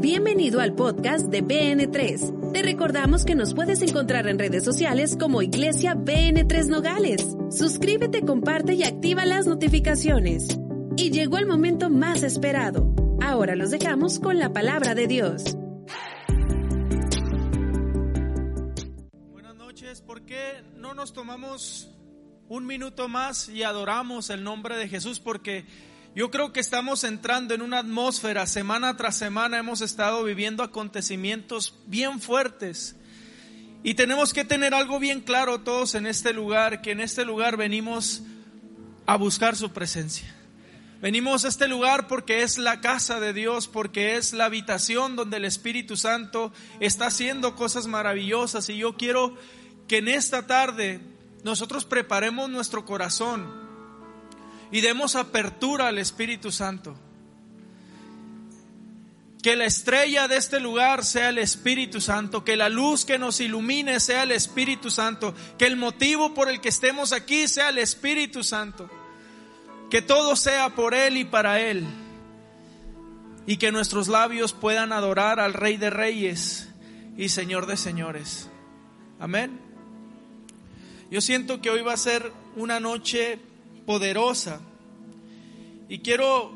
Bienvenido al podcast de BN3. Te recordamos que nos puedes encontrar en redes sociales como Iglesia BN3 Nogales. Suscríbete, comparte y activa las notificaciones. Y llegó el momento más esperado. Ahora los dejamos con la palabra de Dios. Buenas noches, ¿por qué no nos tomamos un minuto más y adoramos el nombre de Jesús? Porque yo creo que estamos entrando en una atmósfera, semana tras semana hemos estado viviendo acontecimientos bien fuertes. Y tenemos que tener algo bien claro todos en este lugar, que en este lugar venimos a buscar su presencia. Venimos a este lugar porque es la casa de Dios, porque es la habitación donde el Espíritu Santo está haciendo cosas maravillosas. Y yo quiero que en esta tarde nosotros preparemos nuestro corazón y demos apertura al Espíritu Santo. Que la estrella de este lugar sea el Espíritu Santo, que la luz que nos ilumine sea el Espíritu Santo, que el motivo por el que estemos aquí sea el Espíritu Santo, que todo sea por Él y para Él, y que nuestros labios puedan adorar al Rey de Reyes y Señor de Señores. Amén. Yo siento que hoy va a ser una noche poderosa. Y quiero,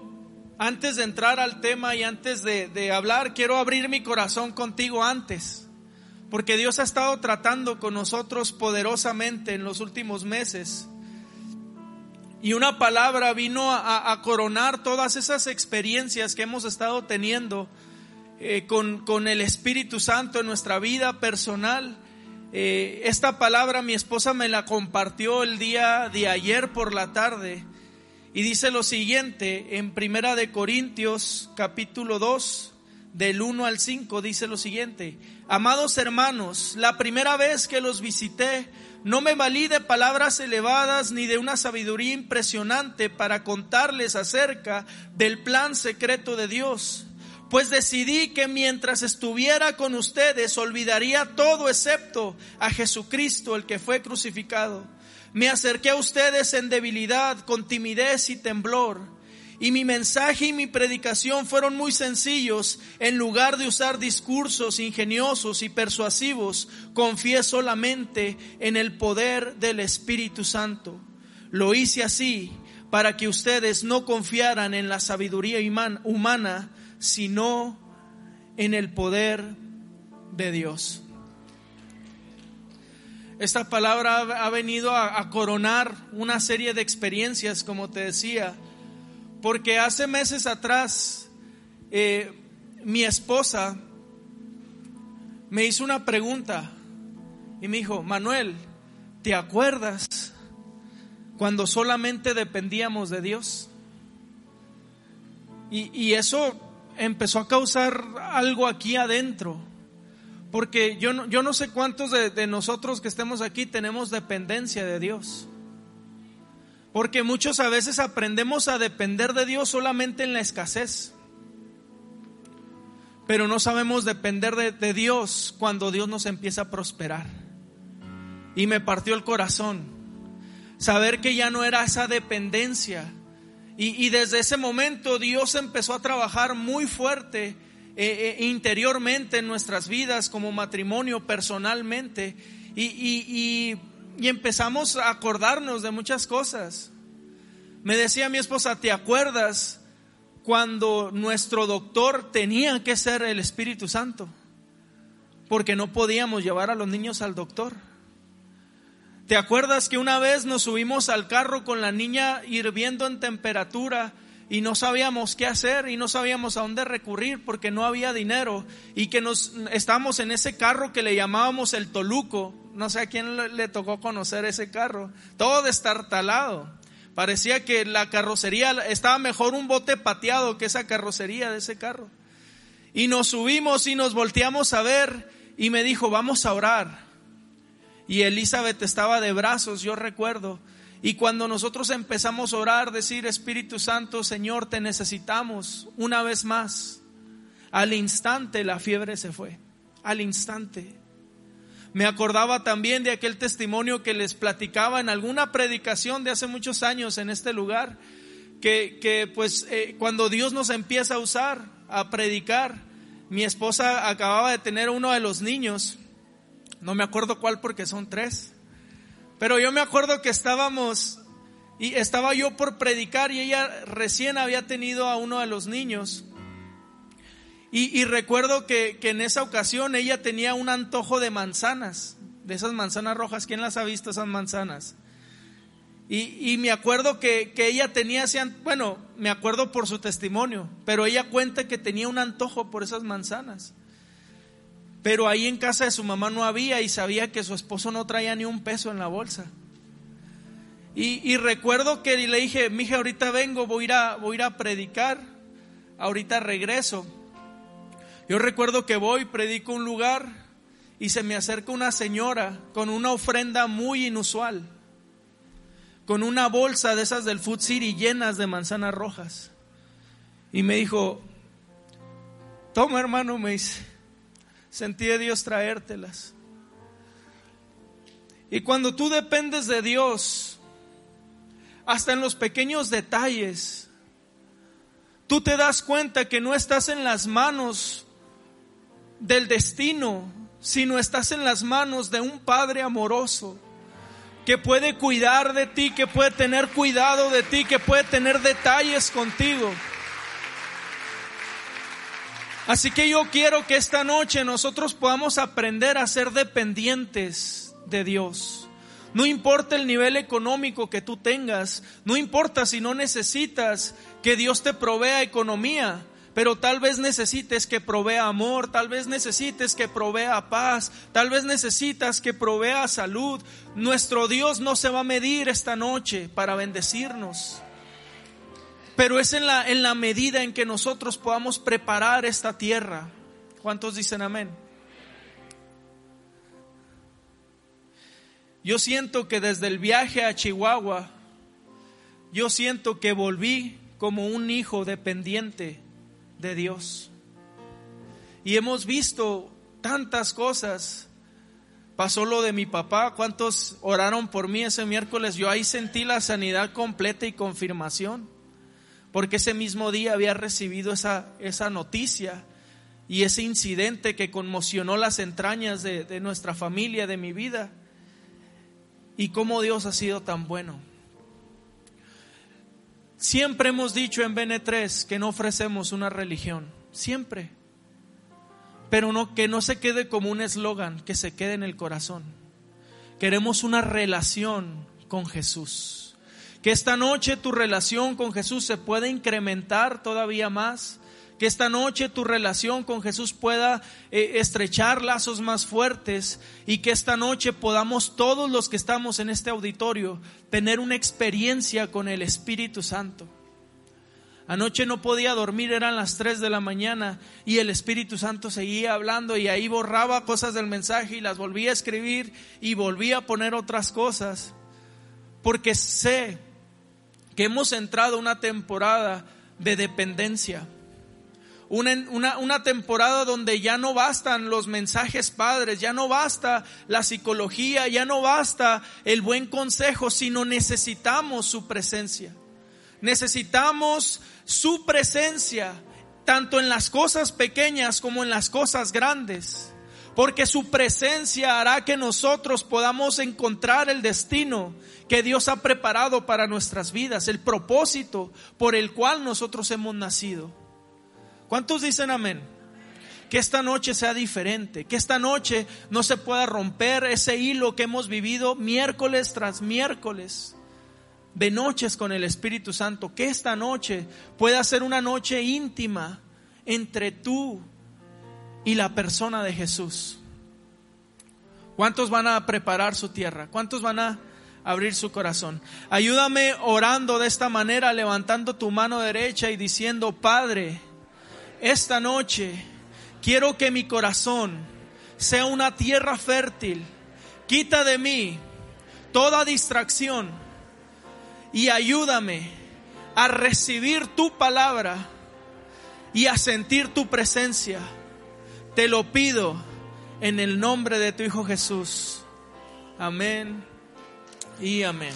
antes de entrar al tema y antes de, hablar, quiero abrir mi corazón contigo antes. Porque Dios ha estado tratando con nosotros poderosamente en los últimos meses. Y una palabra vino a, coronar todas esas experiencias que hemos estado teniendo eh, con, con, el Espíritu Santo en nuestra vida personal. Eh, esta palabra mi esposa me la compartió el día de ayer por la tarde y dice lo siguiente en Primera de Corintios capítulo 2 del 1 al 5 dice lo siguiente, amados hermanos, la primera vez que los visité no me valí de palabras elevadas ni de una sabiduría impresionante para contarles acerca del plan secreto de Dios pues decidí que mientras estuviera con ustedes olvidaría todo excepto a Jesucristo, el que fue crucificado. Me acerqué a ustedes en debilidad, con timidez y temblor. Y mi mensaje y mi predicación fueron muy sencillos. En lugar de usar discursos ingeniosos y persuasivos, confié solamente en el poder del Espíritu Santo. Lo hice así para que ustedes no confiaran en la sabiduría humana, sino en el poder de Dios. Esta palabra ha venido a, coronar una serie de experiencias, como te decía, porque hace meses atrás eh, mi esposa me hizo una pregunta y me dijo, Manuel, ¿te acuerdas cuando solamente dependíamos de Dios? Y, y eso empezó a causar algo aquí adentro. Porque yo no, yo no sé cuántos de, de nosotros que estemos aquí tenemos dependencia de Dios. Porque muchos a veces aprendemos a depender de Dios solamente en la escasez. Pero no sabemos depender de, de, Dios cuando Dios nos empieza a prosperar. Y me partió el corazón. Saber que ya no era esa dependencia, y, desde ese momento Dios empezó a trabajar muy fuerte eh, eh, interiormente en nuestras vidas como matrimonio, personalmente. Y, y empezamos a acordarnos de muchas cosas. Me decía mi esposa, ¿te acuerdas cuando nuestro doctor tenía que ser el Espíritu Santo? Porque no podíamos llevar a los niños al doctor. ¿Te acuerdas que una vez nos subimos al carro con la niña hirviendo en temperatura y no sabíamos qué hacer y no sabíamos a dónde recurrir porque no había dinero y que nos estábamos en ese carro que le llamábamos el Toluco? No sé a quién le, le tocó conocer ese carro. Todo destartalado. Parecía que la carrocería estaba mejor un bote pateado que esa carrocería de ese carro. Y nos subimos y nos volteamos a ver y me dijo, vamos a orar. Y Elizabeth estaba de brazos, yo recuerdo. Y cuando nosotros empezamos a orar, decir, Espíritu Santo, Señor, te necesitamos una vez más. Al instante la fiebre se fue. Al instante. Me acordaba también de aquel testimonio que les platicaba en alguna predicación de hace muchos años en este lugar, que, que pues eh, cuando Dios nos empieza a usar, a predicar, mi esposa acababa de tener uno de los niños, no me acuerdo cuál porque son tres, pero yo me acuerdo que estábamos y estaba yo por predicar y ella recién había tenido a uno de los niños. Y, recuerdo que, en esa ocasión ella tenía un antojo de manzanas, de esas manzanas rojas. ¿Quién las ha visto esas manzanas? Y, me acuerdo que, ella tenía bueno, me acuerdo por su testimonio, pero ella cuenta que tenía un antojo por esas manzanas. Pero ahí en casa de su mamá no había y sabía que su esposo no traía ni un peso en la bolsa. Y, recuerdo que le dije, mija, ahorita vengo, voy a, ir a, voy predicar, ahorita regreso. Yo recuerdo que voy, predico un lugar y se me acerca una señora con una ofrenda muy inusual con una bolsa de esas del Food City llenas de manzanas rojas. Y me dijo, toma hermano, me dice, sentí de Dios traértelas. Y cuando tú dependes de Dios, hasta en los pequeños detalles, tú te das cuenta que no estás en las manos del destino, sino estás en las manos de un Padre amoroso que puede cuidar de ti, que puede tener cuidado de ti, que puede tener detalles contigo. Así que yo quiero que esta noche nosotros podamos aprender a ser dependientes de Dios. No importa el nivel económico que tú tengas, no importa si no necesitas que Dios te provea economía, pero tal vez necesites que provea amor, tal vez necesites que provea paz, tal vez necesitas que provea salud. Nuestro Dios no se va a medir esta noche para bendecirnos. Pero es en la, en la medida en que nosotros podamos preparar esta tierra. ¿Cuántos dicen amén? Yo siento que desde el viaje a Chihuahua, yo siento que volví como un hijo dependiente de Dios. Y hemos visto tantas cosas. Pasó lo de mi papá, cuántos oraron por mí ese miércoles. Yo ahí sentí la sanidad completa y confirmación, porque ese mismo día había recibido esa, esa noticia y ese incidente que conmocionó las entrañas de, de nuestra familia, de mi vida. Y cómo Dios ha sido tan bueno. Siempre hemos dicho en BN3 que no ofrecemos una religión, siempre. Pero no que no se quede como un eslogan, que se quede en el corazón. Queremos una relación con Jesús. Que esta noche tu relación con Jesús se pueda incrementar todavía más que esta noche tu relación con Jesús pueda eh, estrechar lazos más fuertes y que esta noche podamos todos los que estamos en este auditorio tener una experiencia con el Espíritu Santo. Anoche no podía dormir, eran las 3 de la mañana y el Espíritu Santo seguía hablando y ahí borraba cosas del mensaje y las volvía a escribir y volvía a poner otras cosas. Porque sé hemos entrado una temporada de dependencia una, una, temporada donde ya no bastan los mensajes padres, ya no basta la psicología, ya no basta el buen consejo, sino necesitamos su presencia. Necesitamos su presencia, tanto en las cosas pequeñas como en las cosas grandes. Porque su presencia hará que nosotros podamos encontrar el destino que Dios ha preparado para nuestras vidas, el propósito por el cual nosotros hemos nacido. ¿Cuántos dicen amén? Que esta noche sea diferente, que esta noche no se pueda romper ese hilo que hemos vivido miércoles tras miércoles de noches con el Espíritu Santo, que esta noche pueda ser una noche íntima entre tú y la persona de Jesús. ¿Cuántos van a preparar su tierra? ¿Cuántos van a abrir su corazón? Ayúdame orando de esta manera, levantando tu mano derecha y diciendo, Padre, esta noche quiero que mi corazón sea una tierra fértil. Quita de mí toda distracción y ayúdame a recibir tu palabra y a sentir tu presencia. Te lo pido en el nombre de tu Hijo Jesús. Amén y amén.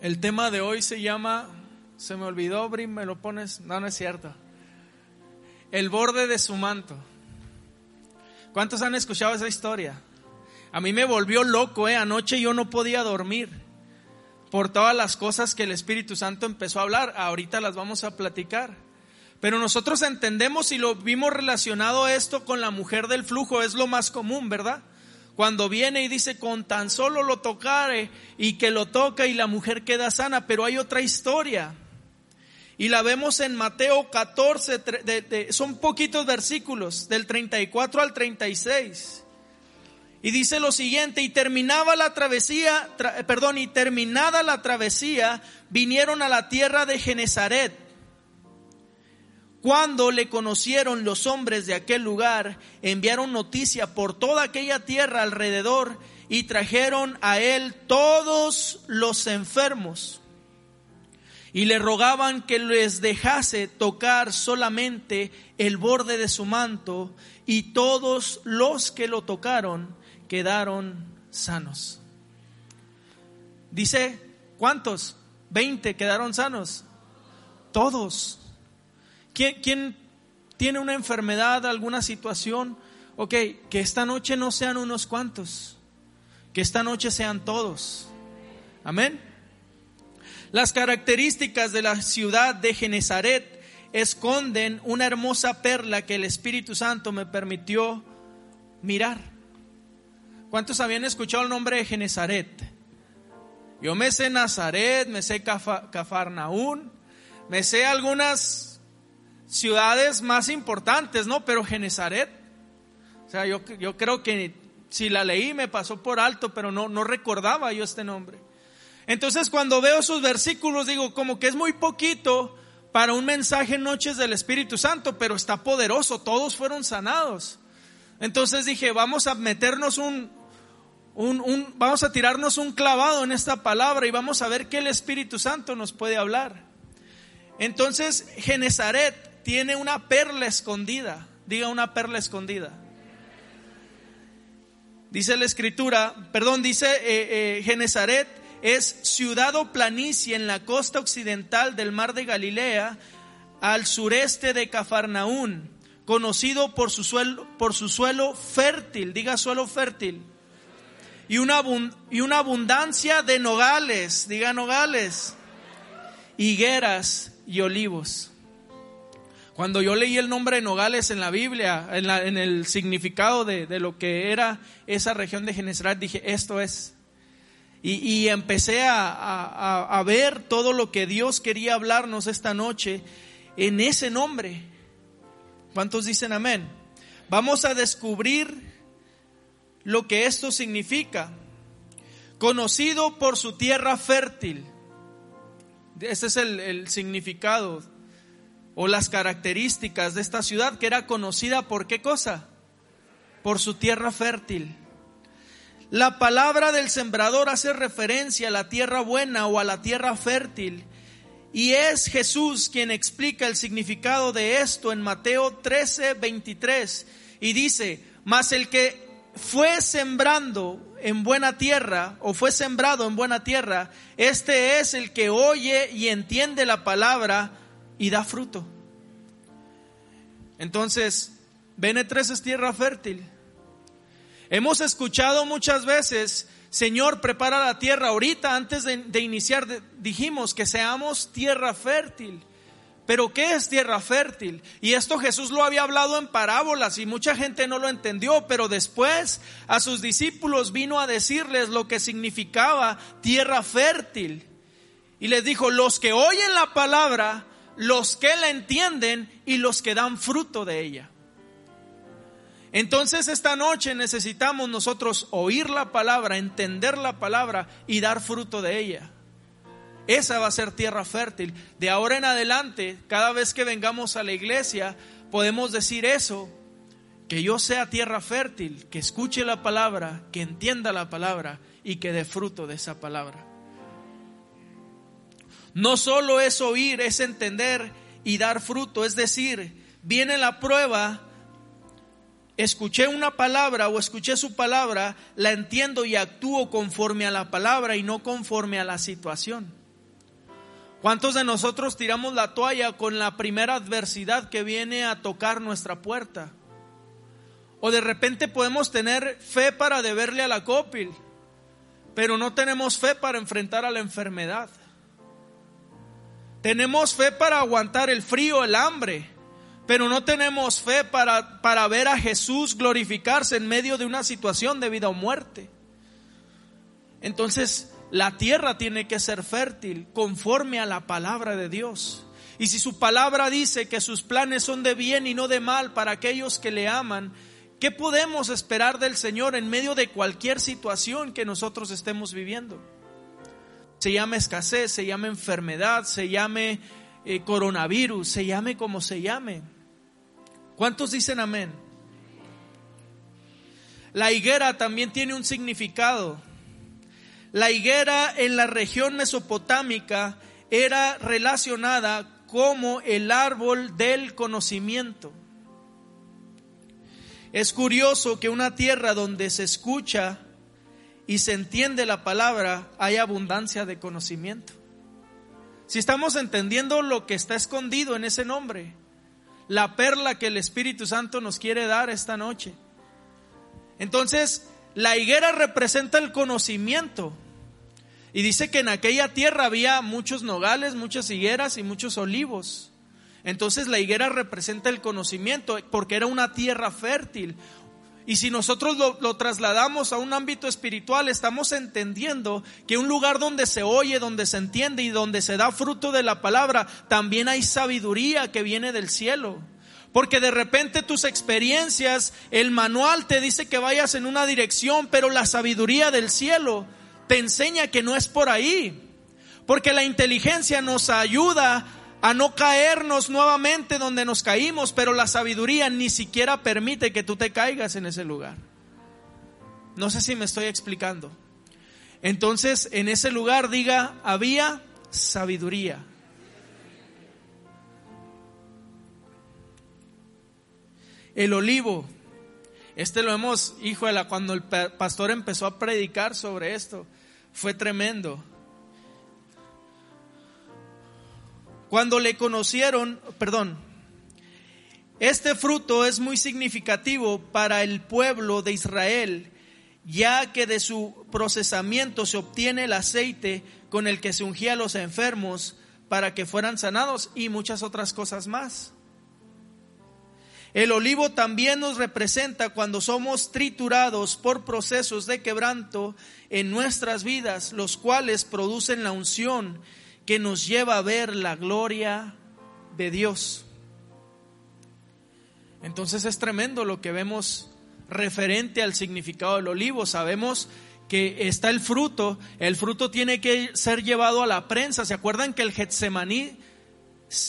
El tema de hoy se llama, se me olvidó, Brim, me lo pones, no, no es cierto. El borde de su manto. ¿Cuántos han escuchado esa historia? A mí me volvió loco, ¿eh? Anoche yo no podía dormir por todas las cosas que el Espíritu Santo empezó a hablar. Ahorita las vamos a platicar. Pero nosotros entendemos y lo vimos relacionado esto con la mujer del flujo, es lo más común, ¿verdad? Cuando viene y dice, con tan solo lo tocare y que lo toca y la mujer queda sana, pero hay otra historia. Y la vemos en Mateo 14, son poquitos versículos, del 34 al 36. Y dice lo siguiente, y terminaba la travesía, perdón, y terminada la travesía, vinieron a la tierra de Genezaret cuando le conocieron los hombres de aquel lugar, enviaron noticia por toda aquella tierra alrededor y trajeron a él todos los enfermos y le rogaban que les dejase tocar solamente el borde de su manto y todos los que lo tocaron quedaron sanos. Dice, ¿cuántos? Veinte quedaron sanos. Todos. ¿Quién, tiene una enfermedad, alguna situación? Ok, que esta noche no sean unos cuantos, que esta noche sean todos. Amén. Las características de la ciudad de Genezaret esconden una hermosa perla que el Espíritu Santo me permitió mirar. ¿Cuántos habían escuchado el nombre de Genezaret? Yo me sé Nazaret, me sé Cafarnaún, me sé algunas ciudades más importantes, ¿no? Pero Genezaret, o sea, yo, yo creo que si la leí me pasó por alto, pero no, no recordaba yo este nombre. Entonces cuando veo sus versículos digo, como que es muy poquito para un mensaje en noches del Espíritu Santo, pero está poderoso, todos fueron sanados. Entonces dije, vamos a meternos un, un, un, vamos a tirarnos un clavado en esta palabra y vamos a ver qué el Espíritu Santo nos puede hablar. Entonces, Genezaret tiene una perla escondida. Diga una perla escondida. Dice la escritura, perdón, dice eh, eh, Genezaret es ciudad o planicie en la costa occidental del mar de Galilea, al sureste de Cafarnaún, conocido por su suelo, por su suelo fértil, diga suelo fértil, y una, y una abundancia de nogales, diga nogales, higueras y olivos. Cuando yo leí el nombre de Nogales en la Biblia, en, el significado de, lo que era esa región de Genesaret, dije, esto es. Y, empecé a, ver todo lo que Dios quería hablarnos esta noche en ese nombre. ¿Cuántos dicen amén? Vamos a descubrir lo que esto significa. Conocido por su tierra fértil. Ese es el significado o las características de esta ciudad que era conocida por qué cosa? Por su tierra fértil. La palabra del sembrador hace referencia a la tierra buena o a la tierra fértil. Y es Jesús quien explica el significado de esto en Mateo 13, 23. Y dice, mas el que fue sembrando en buena tierra o fue sembrado en buena tierra, este es el que oye y entiende la palabra y da fruto. Entonces, BN3 es tierra fértil. Hemos escuchado muchas veces, Señor, prepara la tierra. Ahorita, antes de, iniciar, dijimos que seamos tierra fértil. Pero ¿qué es tierra fértil? Y esto Jesús lo había hablado en parábolas y mucha gente no lo entendió, pero después a sus discípulos vino a decirles lo que significaba tierra fértil. Y les dijo, los que oyen la palabra los que la entienden y los que dan fruto de ella. Entonces esta noche necesitamos nosotros oír la palabra, entender la palabra y dar fruto de ella. Esa va a ser tierra fértil. De ahora en adelante, cada vez que vengamos a la iglesia, podemos decir eso, que yo sea tierra fértil, que escuche la palabra, que entienda la palabra y que dé fruto de esa palabra. No solo es oír, es entender y dar fruto. Es decir, viene la prueba, escuché una palabra o escuché su palabra, la entiendo y actúo conforme a la palabra y no conforme a la situación. ¿Cuántos de nosotros tiramos la toalla con la primera adversidad que viene a tocar nuestra puerta? O de repente podemos tener fe para deberle a la copil, pero no tenemos fe para enfrentar a la enfermedad. Tenemos fe para aguantar el frío, el hambre, pero no tenemos fe para, para ver a Jesús glorificarse en medio de una situación de vida o muerte. Entonces, la tierra tiene que ser fértil conforme a la palabra de Dios. Y si su palabra dice que sus planes son de bien y no de mal para aquellos que le aman, ¿qué podemos esperar del Señor en medio de cualquier situación que nosotros estemos viviendo? Se llame escasez, se llame enfermedad, se llame eh, coronavirus, se llame como se llame. ¿Cuántos dicen amén? La higuera también tiene un significado. La higuera en la región mesopotámica era relacionada como el árbol del conocimiento. Es curioso que una tierra donde se escucha y se entiende la palabra hay abundancia de conocimiento. Si estamos entendiendo lo que está escondido en ese nombre, la perla que el Espíritu Santo nos quiere dar esta noche. Entonces, la higuera representa el conocimiento. Y dice que en aquella tierra había muchos nogales, muchas higueras y muchos olivos. Entonces la higuera representa el conocimiento porque era una tierra fértil. Y si nosotros lo, trasladamos a un ámbito espiritual, estamos entendiendo que un lugar donde se oye, donde se entiende y donde se da fruto de la palabra, también hay sabiduría que viene del cielo. Porque de repente tus experiencias, el manual te dice que vayas en una dirección, pero la sabiduría del cielo te enseña que no es por ahí. Porque la inteligencia nos ayuda a no caernos nuevamente donde nos caímos, pero la sabiduría ni siquiera permite que tú te caigas en ese lugar. No sé si me estoy explicando. Entonces, en ese lugar diga, había sabiduría. El olivo este lo hemos, hijo la cuando el pastor empezó a predicar sobre esto, fue tremendo. Cuando le conocieron, perdón, este fruto es muy significativo para el pueblo de Israel, ya que de su procesamiento se obtiene el aceite con el que se ungía a los enfermos para que fueran sanados y muchas otras cosas más. El olivo también nos representa cuando somos triturados por procesos de quebranto en nuestras vidas, los cuales producen la unción que nos lleva a ver la gloria de Dios. Entonces es tremendo lo que vemos referente al significado del olivo. Sabemos que está el fruto, el fruto tiene que ser llevado a la prensa. ¿Se acuerdan que el Getsemaní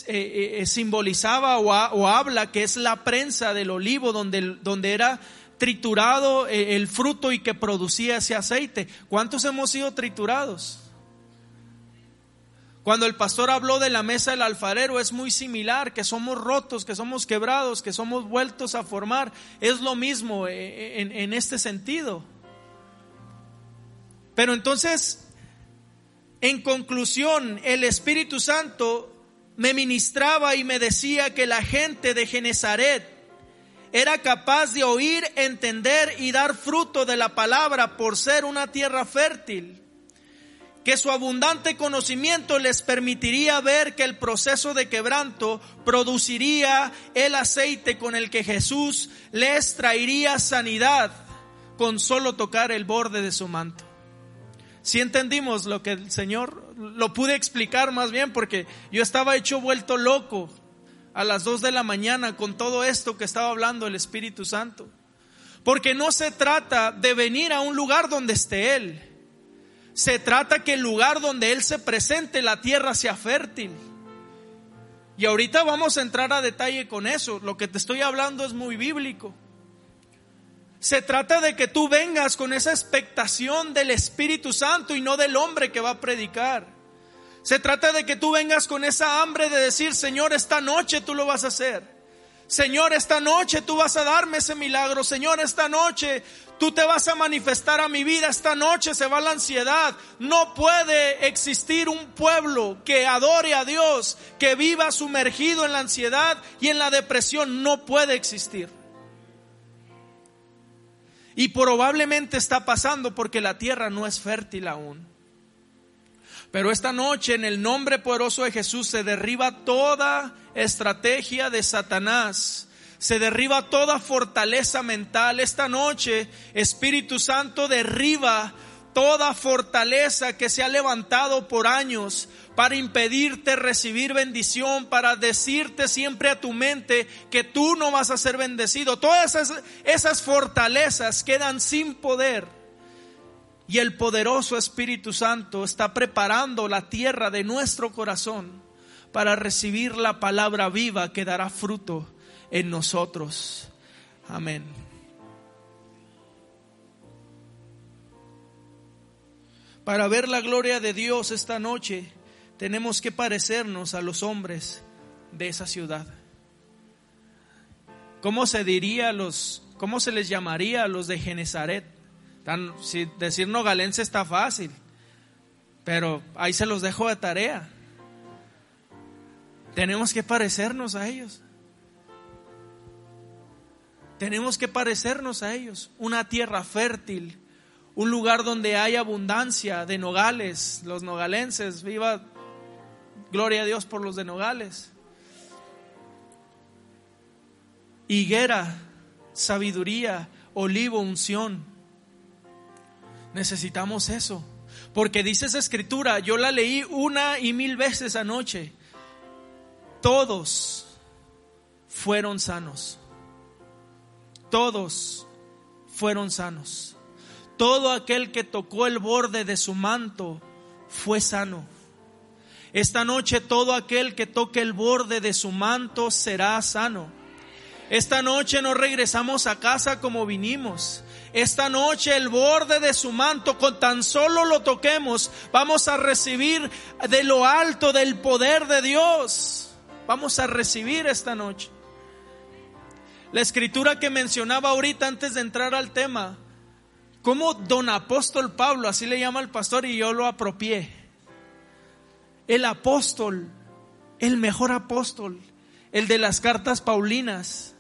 eh, eh, simbolizaba o, habla que es la prensa del olivo donde, donde era triturado eh, el fruto y que producía ese aceite. ¿Cuántos hemos sido triturados? Cuando el pastor habló de la mesa del alfarero es muy similar, que somos rotos, que somos quebrados, que somos vueltos a formar. Es lo mismo en, en este sentido. Pero entonces, en conclusión, el Espíritu Santo me ministraba y me decía que la gente de Genezaret era capaz de oír, entender y dar fruto de la palabra por ser una tierra fértil, que su abundante conocimiento les permitiría ver que el proceso de quebranto produciría el aceite con el que Jesús les traería sanidad con solo tocar el borde de su manto. Si entendimos lo que el Señor lo pude explicar más bien porque yo estaba hecho vuelto loco a las dos de la mañana con todo esto que estaba hablando el Espíritu Santo. Porque no se trata de venir a un lugar donde esté Él. Se trata que el lugar donde Él se presente, la tierra sea fértil. Y ahorita vamos a entrar a detalle con eso. Lo que te estoy hablando es muy bíblico. Se trata de que tú vengas con esa expectación del Espíritu Santo y no del hombre que va a predicar. Se trata de que tú vengas con esa hambre de decir, Señor, esta noche tú lo vas a hacer. Señor, esta noche tú vas a darme ese milagro. Señor, esta noche tú te vas a manifestar a mi vida. Esta noche se va la ansiedad. No puede existir un pueblo que adore a Dios, que viva sumergido en la ansiedad y en la depresión. No puede existir. Y probablemente está pasando porque la tierra no es fértil aún. Pero esta noche en el nombre poderoso de Jesús se derriba toda estrategia de Satanás. Se derriba toda fortaleza mental. Esta noche, Espíritu Santo derriba toda fortaleza que se ha levantado por años para impedirte recibir bendición, para decirte siempre a tu mente que tú no vas a ser bendecido. Todas esas, esas fortalezas quedan sin poder. Y el poderoso Espíritu Santo está preparando la tierra de nuestro corazón para recibir la palabra viva que dará fruto en nosotros. Amén. Para ver la gloria de Dios esta noche, tenemos que parecernos a los hombres de esa ciudad. ¿Cómo se diría a los, cómo se les llamaría a los de Genezaret? si decir nogalense está fácil, pero ahí se los dejo de tarea. Tenemos que parecernos a ellos. Tenemos que parecernos a ellos. Una tierra fértil, un lugar donde hay abundancia de nogales, los nogalenses, viva, gloria a Dios por los de nogales. Higuera, sabiduría, olivo, unción. Necesitamos eso. Porque dice esa escritura, yo la leí una y mil veces anoche todos fueron sanos. Todos fueron sanos. Todo aquel que tocó el borde de su manto fue sano. Esta noche todo aquel que toque el borde de su manto será sano. Esta noche no regresamos a casa como vinimos. Esta noche el borde de su manto, con tan solo lo toquemos, vamos a recibir de lo alto del poder de Dios vamos a recibir esta noche. La escritura que mencionaba ahorita antes de entrar al tema, como don apóstol Pablo, así le llama el pastor y yo lo apropié. El apóstol, el mejor apóstol, el de las cartas paulinas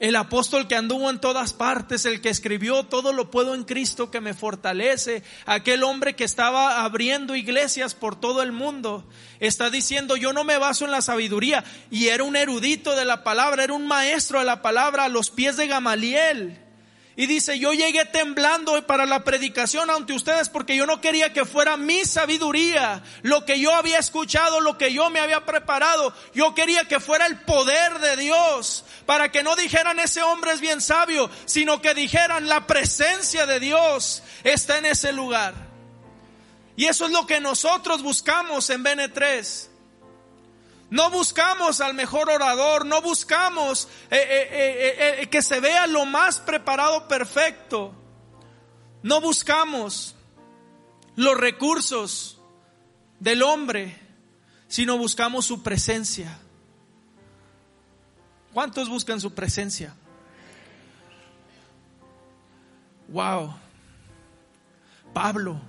el apóstol que anduvo en todas partes, el que escribió todo lo puedo en Cristo que me fortalece, aquel hombre que estaba abriendo iglesias por todo el mundo, está diciendo yo no me baso en la sabiduría y era un erudito de la palabra, era un maestro de la palabra a los pies de Gamaliel. Y dice, yo llegué temblando para la predicación ante ustedes porque yo no quería que fuera mi sabiduría, lo que yo había escuchado, lo que yo me había preparado. Yo quería que fuera el poder de Dios para que no dijeran ese hombre es bien sabio, sino que dijeran la presencia de Dios está en ese lugar. Y eso es lo que nosotros buscamos en Bene 3 no buscamos al mejor orador, no buscamos eh, eh, eh, que se vea lo más preparado perfecto. No buscamos los recursos del hombre, sino buscamos su presencia. ¿Cuántos buscan su presencia? Wow. Pablo,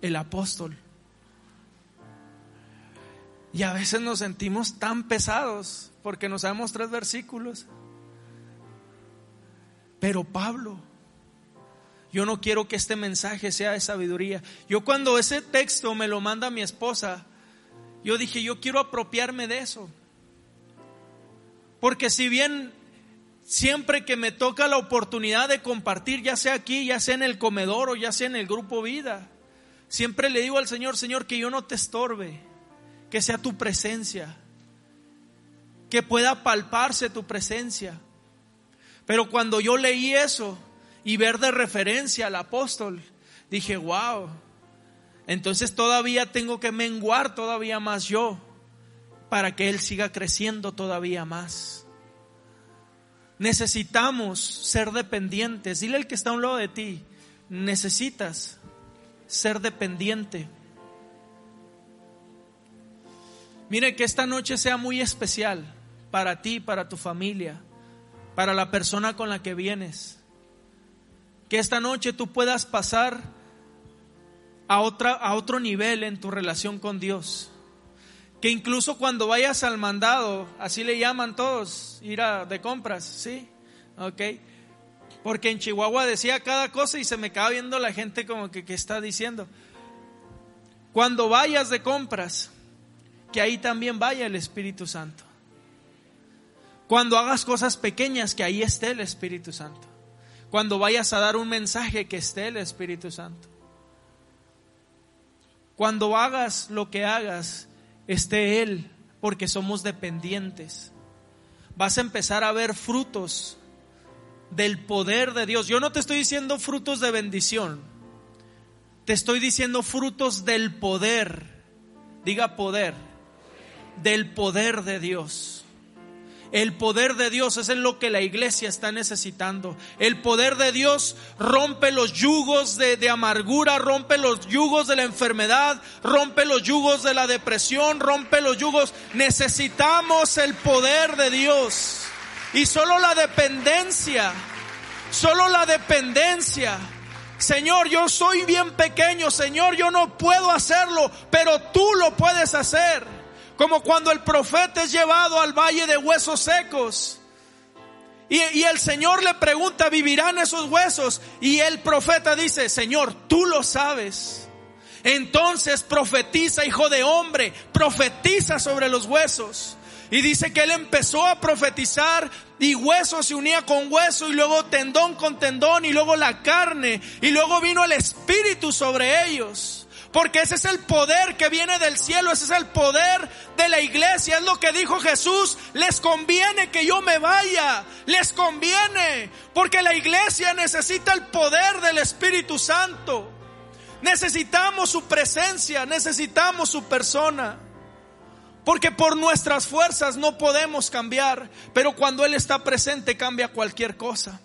el apóstol, y a veces nos sentimos tan pesados porque nos sabemos tres versículos. Pero Pablo, yo no quiero que este mensaje sea de sabiduría. Yo cuando ese texto me lo manda mi esposa, yo dije, yo quiero apropiarme de eso. Porque si bien siempre que me toca la oportunidad de compartir, ya sea aquí, ya sea en el comedor o ya sea en el grupo vida, siempre le digo al Señor, Señor, que yo no te estorbe que sea tu presencia, que pueda palparse tu presencia. Pero cuando yo leí eso y ver de referencia al apóstol, dije, wow, entonces todavía tengo que menguar todavía más yo para que Él siga creciendo todavía más. Necesitamos ser dependientes. Dile al que está a un lado de ti, necesitas ser dependiente. Mire que esta noche sea muy especial. para ti, para tu familia, para la persona con la que vienes. Que esta noche tú puedas pasar a, otra, a otro nivel en tu relación con Dios. Que incluso cuando vayas al mandado, así le llaman todos, ir de compras, ¿sí? Ok. Porque en Chihuahua decía cada cosa y se me acaba viendo la gente como que, que está diciendo. Cuando vayas de compras, que ahí también vaya el Espíritu Santo. Cuando hagas cosas pequeñas, que ahí esté el Espíritu Santo. Cuando vayas a dar un mensaje, que esté el Espíritu Santo. Cuando hagas lo que hagas, esté Él, porque somos dependientes. Vas a empezar a ver frutos del poder de Dios. Yo no te estoy diciendo frutos de bendición, te estoy diciendo frutos del poder. Diga poder, del poder de Dios. El poder de Dios es en lo que la iglesia está necesitando. El poder de Dios rompe los yugos de, amargura, rompe los yugos de la enfermedad, rompe los yugos de la depresión, rompe los yugos. Necesitamos el poder de Dios. Y solo la dependencia, solo la dependencia. Señor, yo soy bien pequeño, Señor, yo no puedo hacerlo, pero tú lo puedes hacer. Como cuando el profeta es llevado al valle de huesos secos. Y, el Señor le pregunta, ¿vivirán esos huesos? Y el profeta dice, Señor, tú lo sabes. Entonces profetiza, hijo de hombre, profetiza sobre los huesos. Y dice que él empezó a profetizar y hueso se unía con hueso y luego tendón con tendón y luego la carne y luego vino el espíritu sobre ellos. Porque ese es el poder que viene del cielo, ese es el poder de la iglesia. Es lo que dijo Jesús, les conviene que yo me vaya, les conviene, porque la iglesia necesita el poder del Espíritu Santo. Necesitamos su presencia, necesitamos su persona. Porque por nuestras fuerzas no podemos cambiar, pero cuando Él está presente cambia cualquier cosa.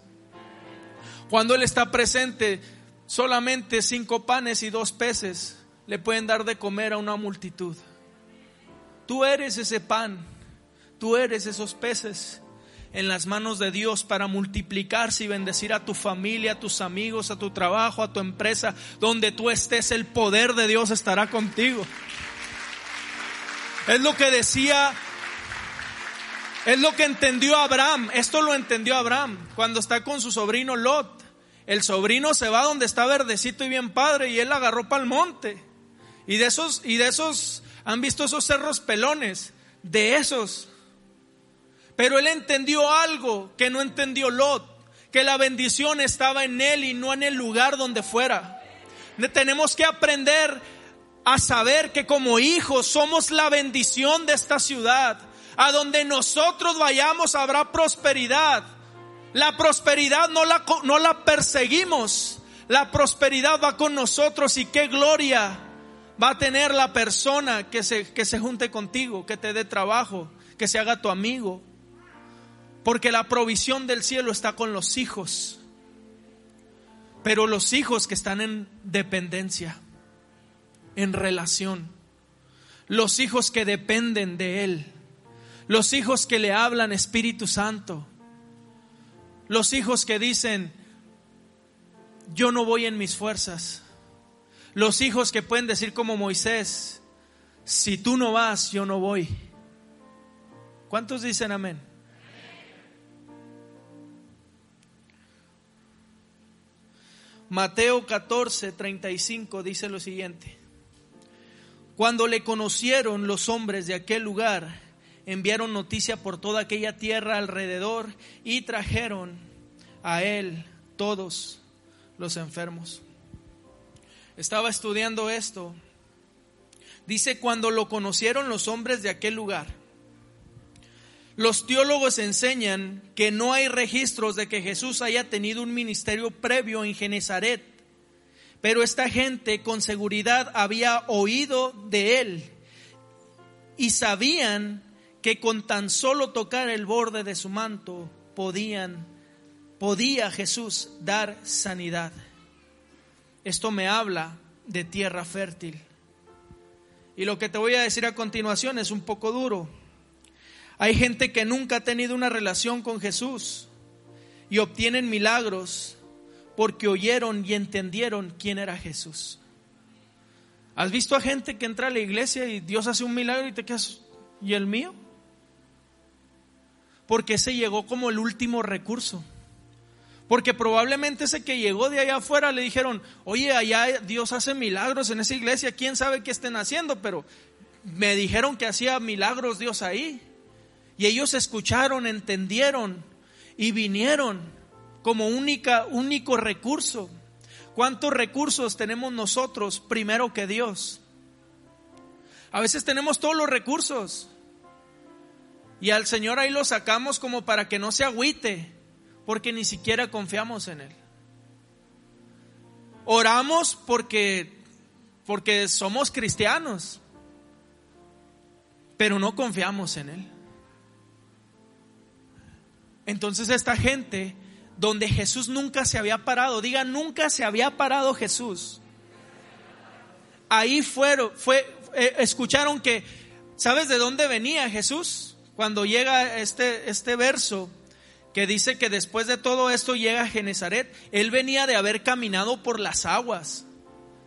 Cuando Él está presente, solamente cinco panes y dos peces le pueden dar de comer a una multitud. Tú eres ese pan, tú eres esos peces en las manos de Dios para multiplicarse y bendecir a tu familia, a tus amigos, a tu trabajo, a tu empresa, donde tú estés, el poder de Dios estará contigo. Es lo que decía, es lo que entendió Abraham, esto lo entendió Abraham cuando está con su sobrino Lot. El sobrino se va donde está verdecito y bien padre y él agarró para el monte. Y de esos, y de esos, han visto esos cerros pelones, de esos. Pero él entendió algo que no entendió Lot, que la bendición estaba en él y no en el lugar donde fuera. Tenemos que aprender a saber que como hijos somos la bendición de esta ciudad. A donde nosotros vayamos habrá prosperidad. La prosperidad no la, no la perseguimos. La prosperidad va con nosotros y qué gloria va a tener la persona que se, que se junte contigo, que te dé trabajo, que se haga tu amigo. Porque la provisión del cielo está con los hijos. Pero los hijos que están en dependencia, en relación. Los hijos que dependen de Él. Los hijos que le hablan Espíritu Santo. Los hijos que dicen, yo no voy en mis fuerzas los hijos que pueden decir como Moisés, si tú no vas, yo no voy. ¿Cuántos dicen amén? Mateo 14, 35 dice lo siguiente. Cuando le conocieron los hombres de aquel lugar, enviaron noticia por toda aquella tierra alrededor y trajeron a él todos los enfermos estaba estudiando esto. Dice, cuando lo conocieron los hombres de aquel lugar, los teólogos enseñan que no hay registros de que Jesús haya tenido un ministerio previo en Genezaret, pero esta gente con seguridad había oído de él y sabían que con tan solo tocar el borde de su manto podían podía Jesús dar sanidad. Esto me habla de tierra fértil. Y lo que te voy a decir a continuación es un poco duro. Hay gente que nunca ha tenido una relación con Jesús y obtienen milagros porque oyeron y entendieron quién era Jesús. ¿Has visto a gente que entra a la iglesia y Dios hace un milagro y te quedas, ¿y el mío? Porque ese llegó como el último recurso. Porque probablemente ese que llegó de allá afuera le dijeron, oye, allá Dios hace milagros en esa iglesia, quién sabe qué estén haciendo, pero me dijeron que hacía milagros Dios ahí. Y ellos escucharon, entendieron y vinieron como única, único recurso. ¿Cuántos recursos tenemos nosotros primero que Dios? A veces tenemos todos los recursos y al Señor ahí lo sacamos como para que no se agüite porque ni siquiera confiamos en Él. Oramos porque, porque somos cristianos, pero no confiamos en Él. Entonces esta gente, donde Jesús nunca se había parado, diga, nunca se había parado Jesús. Ahí fueron, fue, eh, escucharon que, ¿sabes de dónde venía Jesús? Cuando llega este, este verso, que dice que después de todo esto llega a Genezaret. Él venía de haber caminado por las aguas.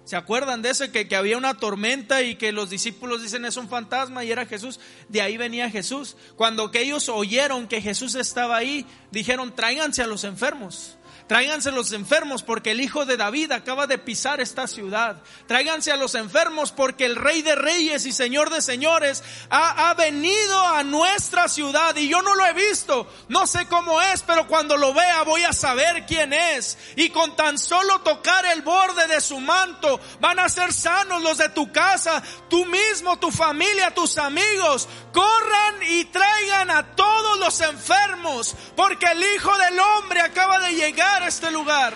¿Se acuerdan de eso? Que, había una tormenta y que los discípulos dicen es un fantasma y era Jesús. De ahí venía Jesús. Cuando ellos oyeron que Jesús estaba ahí, dijeron tráiganse a los enfermos. Tráiganse los enfermos porque el hijo de David acaba de pisar esta ciudad. Tráiganse a los enfermos porque el rey de reyes y señor de señores ha, ha, venido a nuestra ciudad y yo no lo he visto. No sé cómo es, pero cuando lo vea voy a saber quién es. Y con tan solo tocar el borde de su manto van a ser sanos los de tu casa, tú mismo, tu familia, tus amigos. Corran y traigan a todos los enfermos porque el hijo del hombre acaba de llegar este lugar.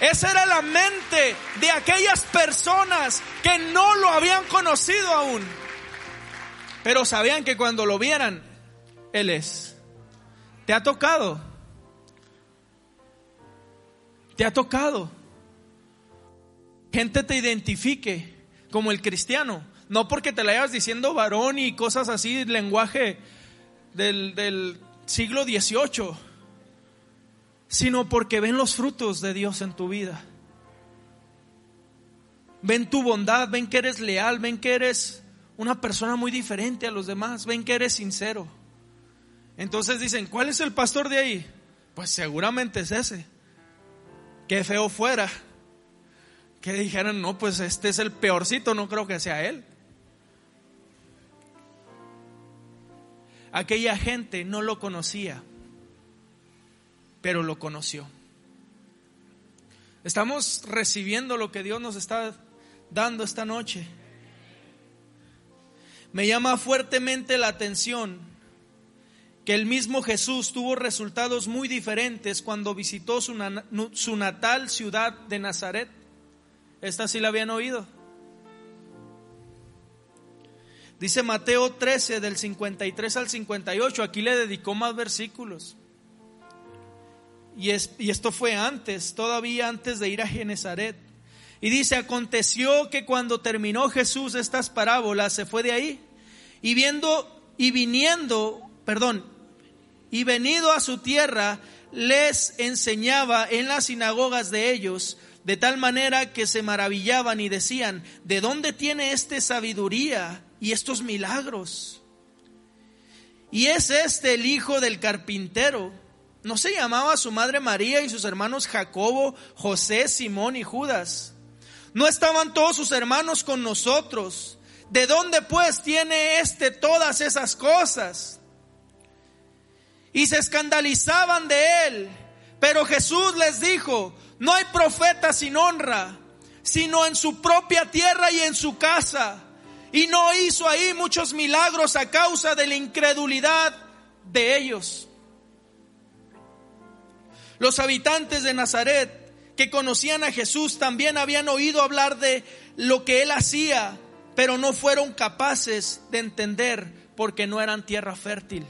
Esa era la mente de aquellas personas que no lo habían conocido aún. Pero sabían que cuando lo vieran, Él es. ¿Te ha tocado? ¿Te ha tocado? Gente te identifique como el cristiano. No porque te la hayas diciendo varón y cosas así, lenguaje del, del siglo XVIII sino porque ven los frutos de Dios en tu vida. Ven tu bondad, ven que eres leal, ven que eres una persona muy diferente a los demás, ven que eres sincero. Entonces dicen, ¿cuál es el pastor de ahí? Pues seguramente es ese. Qué feo fuera. Que dijeran, no, pues este es el peorcito, no creo que sea él. Aquella gente no lo conocía pero lo conoció. Estamos recibiendo lo que Dios nos está dando esta noche. Me llama fuertemente la atención que el mismo Jesús tuvo resultados muy diferentes cuando visitó su, su natal ciudad de Nazaret. Esta sí la habían oído. Dice Mateo 13 del 53 al 58, aquí le dedicó más versículos. Y, esto fue antes, todavía antes de ir a Genezaret. Y dice, aconteció que cuando terminó Jesús estas parábolas, se fue de ahí. Y viendo y viniendo, perdón, y venido a su tierra, les enseñaba en las sinagogas de ellos, de tal manera que se maravillaban y decían, ¿de dónde tiene este sabiduría y estos milagros? Y es este el hijo del carpintero ¿No se llamaba su madre María y sus hermanos Jacobo, José, Simón y Judas? ¿No estaban todos sus hermanos con nosotros? ¿De dónde pues tiene éste todas esas cosas? Y se escandalizaban de él. Pero Jesús les dijo, no hay profeta sin honra, sino en su propia tierra y en su casa. Y no hizo ahí muchos milagros a causa de la incredulidad de ellos. Los habitantes de Nazaret que conocían a Jesús también habían oído hablar de lo que él hacía, pero no fueron capaces de entender porque no eran tierra fértil.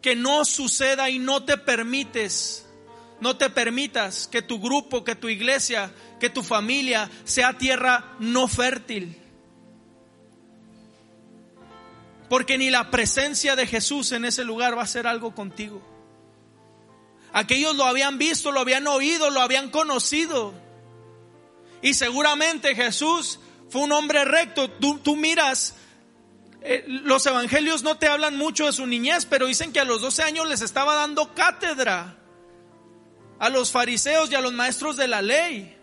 Que no suceda y no te permites, no te permitas que tu grupo, que tu iglesia, que tu familia sea tierra no fértil. Porque ni la presencia de Jesús en ese lugar va a hacer algo contigo. Aquellos lo habían visto, lo habían oído, lo habían conocido. Y seguramente Jesús fue un hombre recto. Tú, miras, eh, los evangelios no te hablan mucho de su niñez, pero dicen que a los 12 años les estaba dando cátedra a los fariseos y a los maestros de la ley.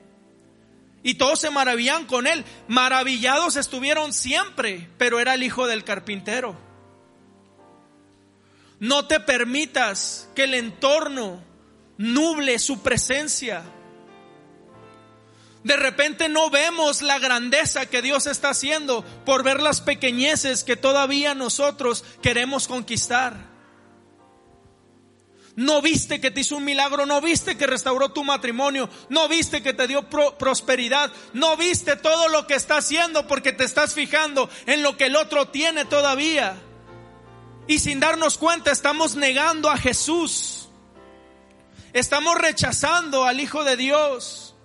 Y todos se maravillan con él. Maravillados estuvieron siempre, pero era el hijo del carpintero. No te permitas que el entorno nuble su presencia. De repente no vemos la grandeza que Dios está haciendo por ver las pequeñeces que todavía nosotros queremos conquistar. No viste que te hizo un milagro, no viste que restauró tu matrimonio, no viste que te dio prosperidad, no viste todo lo que está haciendo porque te estás fijando en lo que el otro tiene todavía. Y sin darnos cuenta estamos negando a Jesús. Estamos rechazando al Hijo de Dios.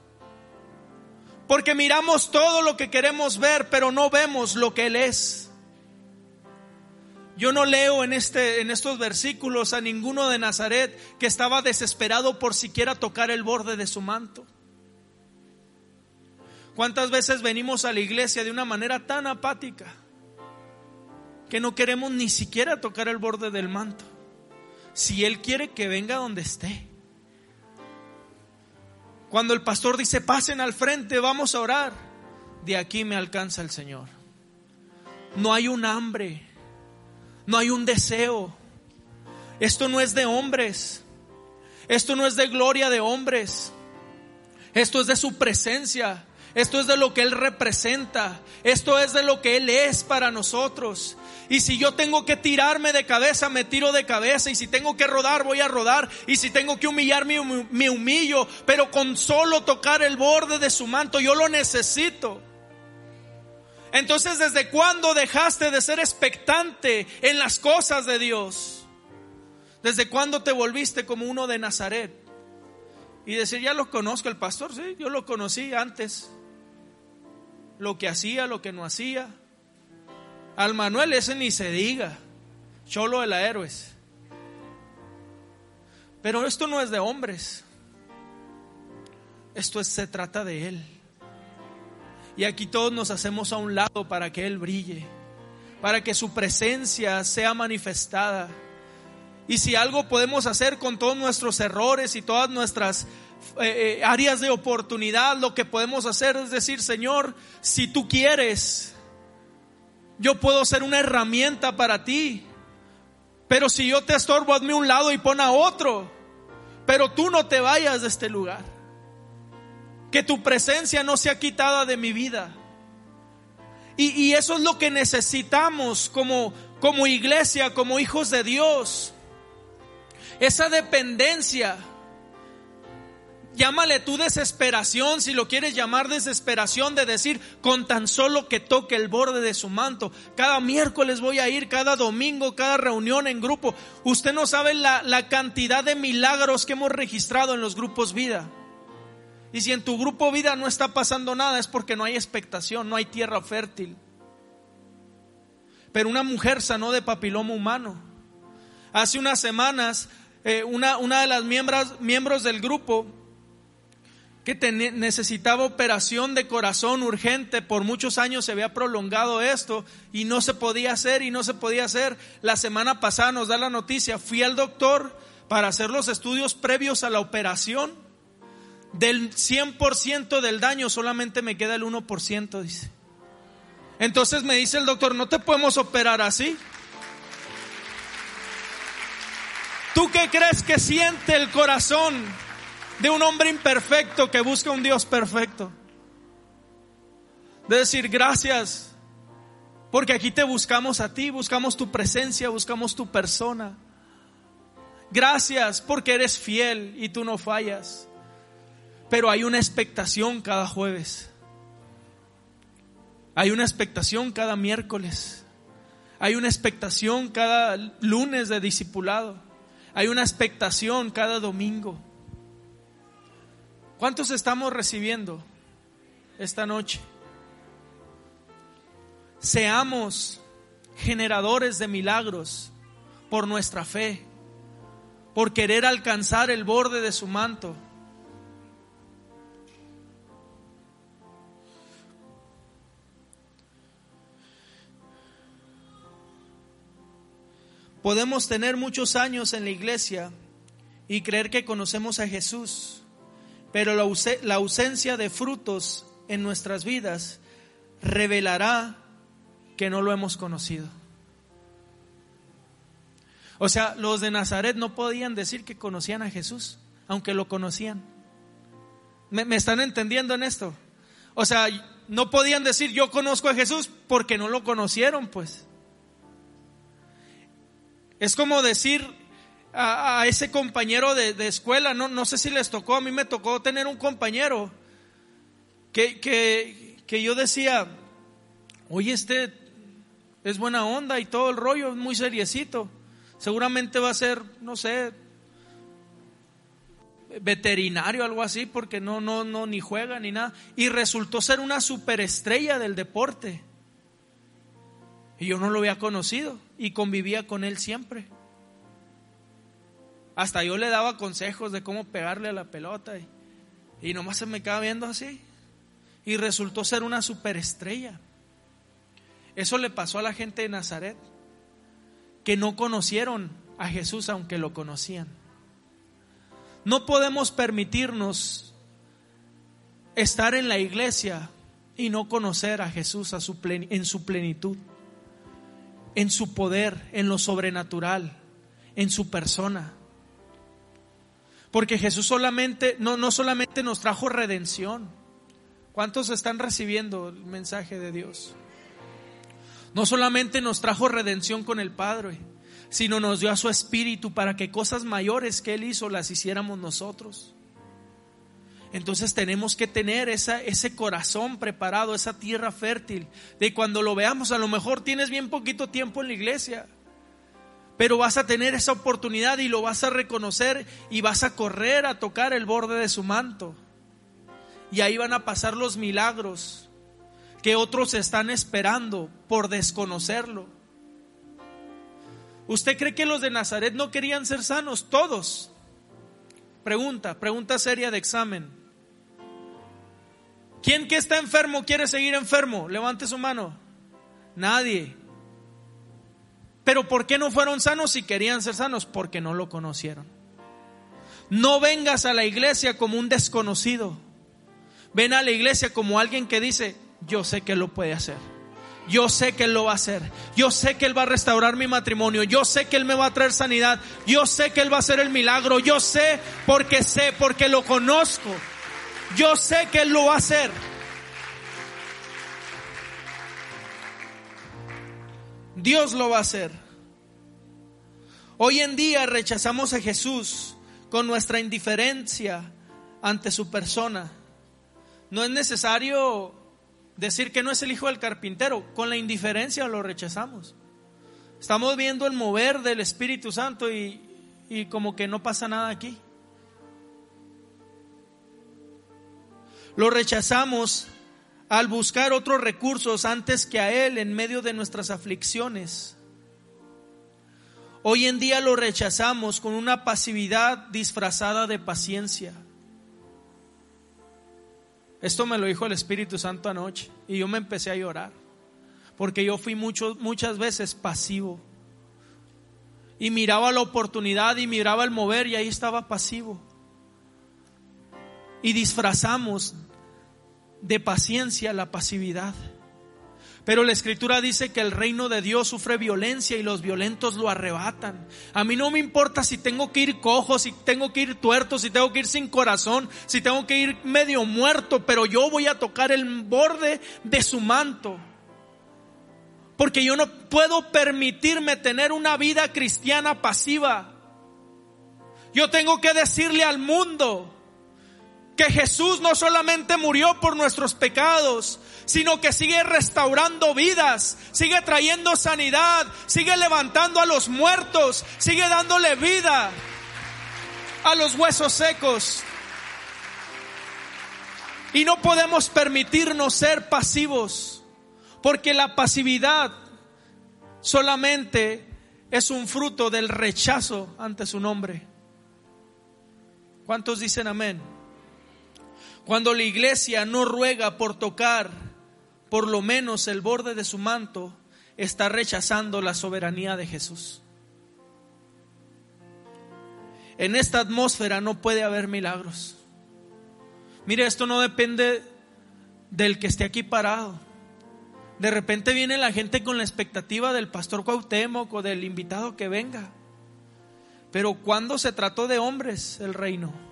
Porque miramos todo lo que queremos ver, pero no vemos lo que Él es. Yo no leo en, este, en estos versículos a ninguno de Nazaret que estaba desesperado por siquiera tocar el borde de su manto. ¿Cuántas veces venimos a la iglesia de una manera tan apática que no queremos ni siquiera tocar el borde del manto? Si Él quiere que venga donde esté. Cuando el pastor dice, pasen al frente, vamos a orar, de aquí me alcanza el Señor. No hay un hambre no hay un deseo. Esto no es de hombres. Esto no es de gloria de hombres. Esto es de su presencia. Esto es de lo que Él representa. Esto es de lo que Él es para nosotros. Y si yo tengo que tirarme de cabeza, me tiro de cabeza. Y si tengo que rodar, voy a rodar. Y si tengo que humillarme, me humillo. Pero con solo tocar el borde de su manto, yo lo necesito. Entonces, ¿desde cuándo dejaste de ser expectante en las cosas de Dios? ¿Desde cuándo te volviste como uno de Nazaret? Y decir, ya lo conozco el pastor, sí, yo lo conocí antes. Lo que hacía, lo que no hacía. Al Manuel ese ni se diga. Cholo de la héroes. Pero esto no es de hombres. Esto es, se trata de Él. Y aquí todos nos hacemos a un lado para que Él brille, para que su presencia sea manifestada. Y si algo podemos hacer con todos nuestros errores y todas nuestras eh, eh, áreas de oportunidad, lo que podemos hacer es decir, Señor, si tú quieres, yo puedo ser una herramienta para ti. Pero si yo te estorbo, hazme un lado y pon a otro. Pero tú no te vayas de este lugar que tu presencia no sea quitada de mi vida. Y, eso es lo que necesitamos como, como iglesia, como hijos de Dios. Esa dependencia. Llámale tu desesperación, si lo quieres llamar desesperación, de decir, con tan solo que toque el borde de su manto. Cada miércoles voy a ir, cada domingo, cada reunión en grupo. Usted no sabe la, la cantidad de milagros que hemos registrado en los grupos vida. Y si en tu grupo vida no está pasando nada es porque no hay expectación, no hay tierra fértil. Pero una mujer sanó de papiloma humano. Hace unas semanas, eh, una, una, de las miembros, miembros del grupo que necesitaba operación de corazón urgente, por muchos años se había prolongado esto y no se podía hacer y no se podía hacer. La semana pasada nos da la noticia, fui al doctor para hacer los estudios previos a la operación del 100% del daño solamente me queda el 1%, dice. Entonces me dice el doctor, no te podemos operar así. ¿Tú qué crees que siente el corazón de un hombre imperfecto que busca un Dios perfecto? De decir gracias, porque aquí te buscamos a ti, buscamos tu presencia, buscamos tu persona. Gracias porque eres fiel y tú no fallas. Pero hay una expectación cada jueves. Hay una expectación cada miércoles. Hay una expectación cada lunes de discipulado. Hay una expectación cada domingo. ¿Cuántos estamos recibiendo esta noche? Seamos generadores de milagros por nuestra fe, por querer alcanzar el borde de su manto. Podemos tener muchos años en la iglesia y creer que conocemos a Jesús, pero la, ausencia de frutos en nuestras vidas revelará que no lo hemos conocido. O sea, los de Nazaret no podían decir que conocían a Jesús, aunque lo conocían. ¿Me, ¿Me, están entendiendo en esto? O sea, no podían decir yo conozco a Jesús porque no lo conocieron, pues. Es como decir a, ese compañero de, escuela, no, no sé si les tocó, a mí me tocó tener un compañero que, que, yo decía, oye, este es buena onda y todo el rollo, es muy seriecito. Seguramente va a ser, no sé, veterinario, algo así, porque no, no, no, ni juega ni nada. Y resultó ser una superestrella del deporte. Y yo no lo había conocido y convivía con él siempre. Hasta yo le daba consejos de cómo pegarle a la pelota y, y nomás se me quedaba viendo así. Y resultó ser una superestrella. Eso le pasó a la gente de Nazaret, que no conocieron a Jesús aunque lo conocían. No podemos permitirnos estar en la iglesia y no conocer a Jesús en su plenitud en su poder, en lo sobrenatural, en su persona. Porque Jesús solamente, no, no solamente nos trajo redención. ¿Cuántos están recibiendo el mensaje de Dios? No solamente nos trajo redención con el Padre, sino nos dio a su Espíritu para que cosas mayores que Él hizo las hiciéramos nosotros. Entonces tenemos que tener ese corazón preparado, esa tierra fértil, de cuando lo veamos, a lo mejor tienes bien poquito tiempo en la iglesia, pero vas a tener esa oportunidad y lo vas a reconocer y vas a correr a tocar el borde de su manto. Y ahí van a pasar los milagros que otros están esperando por desconocerlo. ¿Usted cree que los de Nazaret no querían ser sanos? Todos. Pregunta, pregunta seria de examen. ¿Quién que está enfermo quiere seguir enfermo? Levante su mano. Nadie. Pero ¿por qué no fueron sanos si querían ser sanos? Porque no lo conocieron. No vengas a la iglesia como un desconocido. Ven a la iglesia como alguien que dice, yo sé que lo puede hacer. Yo sé que Él lo va a hacer. Yo sé que Él va a restaurar mi matrimonio. Yo sé que Él me va a traer sanidad. Yo sé que Él va a hacer el milagro. Yo sé porque sé, porque lo conozco. Yo sé que Él lo va a hacer. Dios lo va a hacer. Hoy en día rechazamos a Jesús con nuestra indiferencia ante su persona. No es necesario decir que no es el hijo del carpintero, con la indiferencia lo rechazamos. Estamos viendo el mover del Espíritu Santo y, y como que no pasa nada aquí. Lo rechazamos al buscar otros recursos antes que a Él en medio de nuestras aflicciones. Hoy en día lo rechazamos con una pasividad disfrazada de paciencia. Esto me lo dijo el Espíritu Santo anoche y yo me empecé a llorar porque yo fui mucho, muchas veces pasivo y miraba la oportunidad y miraba el mover y ahí estaba pasivo y disfrazamos de paciencia la pasividad. Pero la escritura dice que el reino de Dios sufre violencia y los violentos lo arrebatan. A mí no me importa si tengo que ir cojo, si tengo que ir tuerto, si tengo que ir sin corazón, si tengo que ir medio muerto, pero yo voy a tocar el borde de su manto. Porque yo no puedo permitirme tener una vida cristiana pasiva. Yo tengo que decirle al mundo, que Jesús no solamente murió por nuestros pecados, sino que sigue restaurando vidas, sigue trayendo sanidad, sigue levantando a los muertos, sigue dándole vida a los huesos secos. Y no podemos permitirnos ser pasivos, porque la pasividad solamente es un fruto del rechazo ante su nombre. ¿Cuántos dicen amén? Cuando la iglesia no ruega por tocar por lo menos el borde de su manto, está rechazando la soberanía de Jesús. En esta atmósfera no puede haber milagros. Mire, esto no depende del que esté aquí parado. De repente viene la gente con la expectativa del pastor Cuauhtémoc o del invitado que venga. Pero cuando se trató de hombres el reino?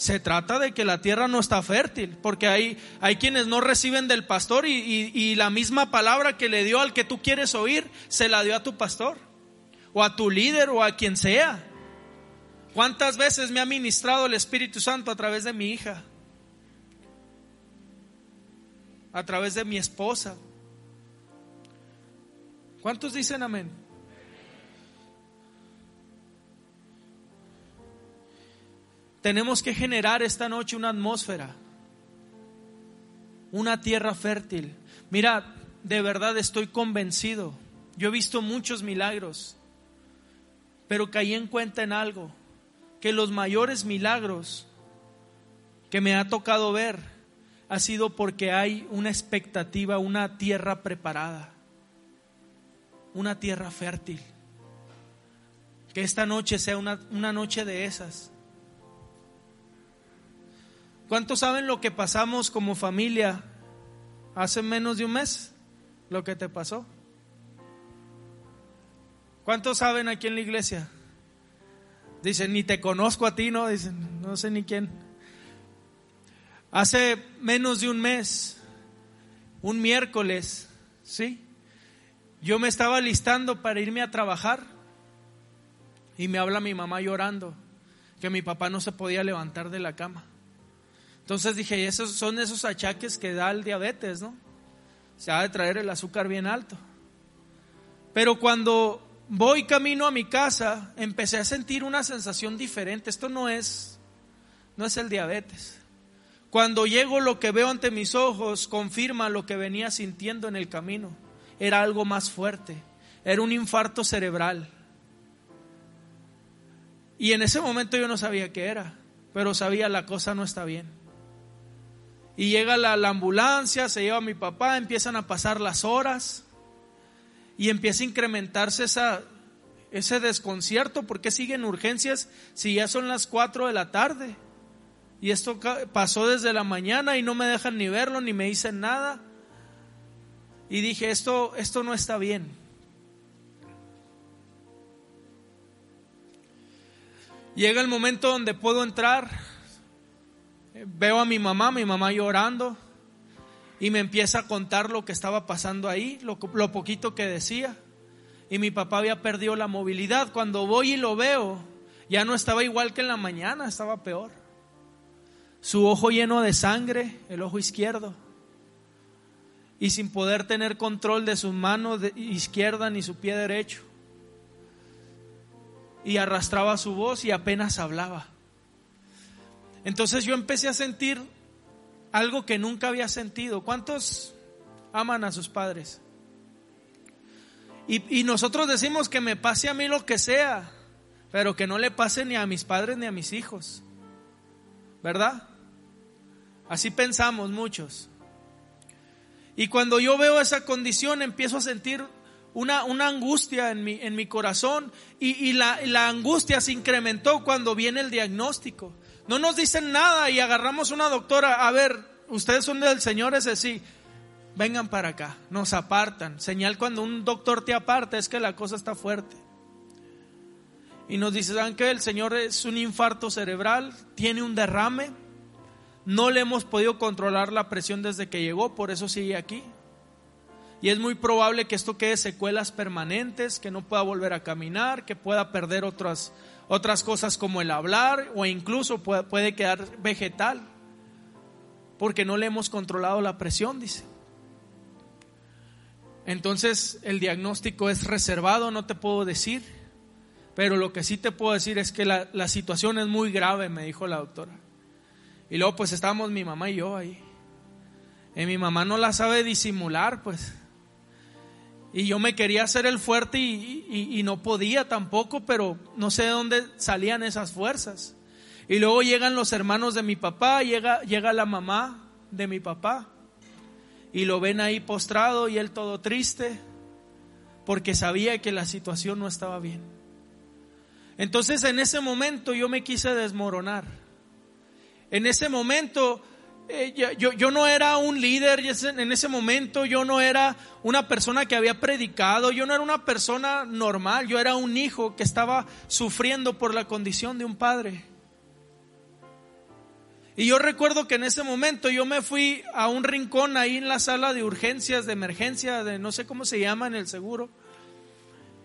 Se trata de que la tierra no está fértil, porque hay, hay quienes no reciben del pastor y, y la misma palabra que le dio al que tú quieres oír, se la dio a tu pastor, o a tu líder, o a quien sea. ¿Cuántas veces me ha ministrado el Espíritu Santo a través de mi hija? a través de mi esposa. ¿Cuántos dicen amén? Tenemos que generar esta noche una atmósfera, una tierra fértil. Mira, de verdad estoy convencido. Yo he visto muchos milagros, pero caí en cuenta en algo, que los mayores milagros que me ha tocado ver ha sido porque hay una expectativa, una tierra preparada, una tierra fértil. Que esta noche sea una, una noche de esas. ¿Cuántos saben lo que pasamos como familia hace menos de un mes? Lo que te pasó. ¿Cuántos saben aquí en la iglesia? Dicen, ni te conozco a ti, ¿no? Dicen, no sé ni quién. Hace menos de un mes, un miércoles, ¿sí? Yo me estaba listando para irme a trabajar y me habla mi mamá llorando que mi papá no se podía levantar de la cama. Entonces dije, esos son esos achaques que da el diabetes, ¿no? Se ha de traer el azúcar bien alto. Pero cuando voy camino a mi casa, empecé a sentir una sensación diferente. Esto no es no es el diabetes. Cuando llego lo que veo ante mis ojos confirma lo que venía sintiendo en el camino. Era algo más fuerte. Era un infarto cerebral. Y en ese momento yo no sabía qué era, pero sabía la cosa no está bien. Y llega la, ambulancia, se lleva a mi papá, empiezan a pasar las horas y empieza a incrementarse ese desconcierto. ¿Por qué siguen urgencias si ya son las 4 de la tarde? Y esto pasó desde la mañana y no me dejan ni verlo, ni me dicen nada. Y dije, esto, esto no está bien. Llega el momento donde puedo entrar. Veo a mi mamá, mi mamá llorando. Y me empieza a contar lo que estaba pasando ahí, lo, poquito que decía. Y mi papá había perdido la movilidad. Cuando voy y lo veo, ya no estaba igual que en la mañana, estaba peor su ojo lleno de sangre, el ojo izquierdo, y sin poder tener control de su mano izquierda ni su pie derecho. Y arrastraba su voz y apenas hablaba. Entonces yo empecé a sentir algo que nunca había sentido. ¿Cuántos aman a sus padres? Y, y, nosotros decimos que me pase a mí lo que sea, pero que no le pase ni a mis padres ni a mis hijos. ¿Verdad? Así pensamos muchos. Y cuando yo veo esa condición empiezo a sentir una, una angustia en mi, en mi corazón y, la, la, angustia se incrementó cuando viene el diagnóstico. No nos dicen nada y agarramos una doctora, a ver, ustedes son del Señor ese sí, vengan para acá, nos apartan. Señal cuando un doctor te aparta es que la cosa está fuerte. Y nos dice, ¿saben que El Señor es un infarto cerebral, tiene un derrame no le hemos podido controlar la presión desde que llegó, por eso sigue aquí. Y es muy probable que esto quede secuelas permanentes, que no pueda volver a caminar, que pueda perder otras, otras cosas como el hablar o incluso puede, quedar vegetal, porque no le hemos controlado la presión, dice. Entonces el diagnóstico es reservado, no te puedo decir, pero lo que sí te puedo decir es que la, la situación es muy grave, me dijo la doctora. Y luego pues estábamos mi mamá y yo ahí. Y mi mamá no la sabe disimular, pues. Y yo me quería hacer el fuerte y, no podía tampoco, pero no sé de dónde salían esas fuerzas. Y luego llegan los hermanos de mi papá, llega, llega la mamá de mi papá y lo ven ahí postrado y él todo triste porque sabía que la situación no estaba bien. Entonces en ese momento yo me quise desmoronar. En ese momento eh, yo, yo, no era un líder, en ese momento yo no era una persona que había predicado, yo no era una persona normal, yo era un hijo que estaba sufriendo por la condición de un padre. Y yo recuerdo que en ese momento yo me fui a un rincón ahí en la sala de urgencias, de emergencia, de no sé cómo se llama en el seguro.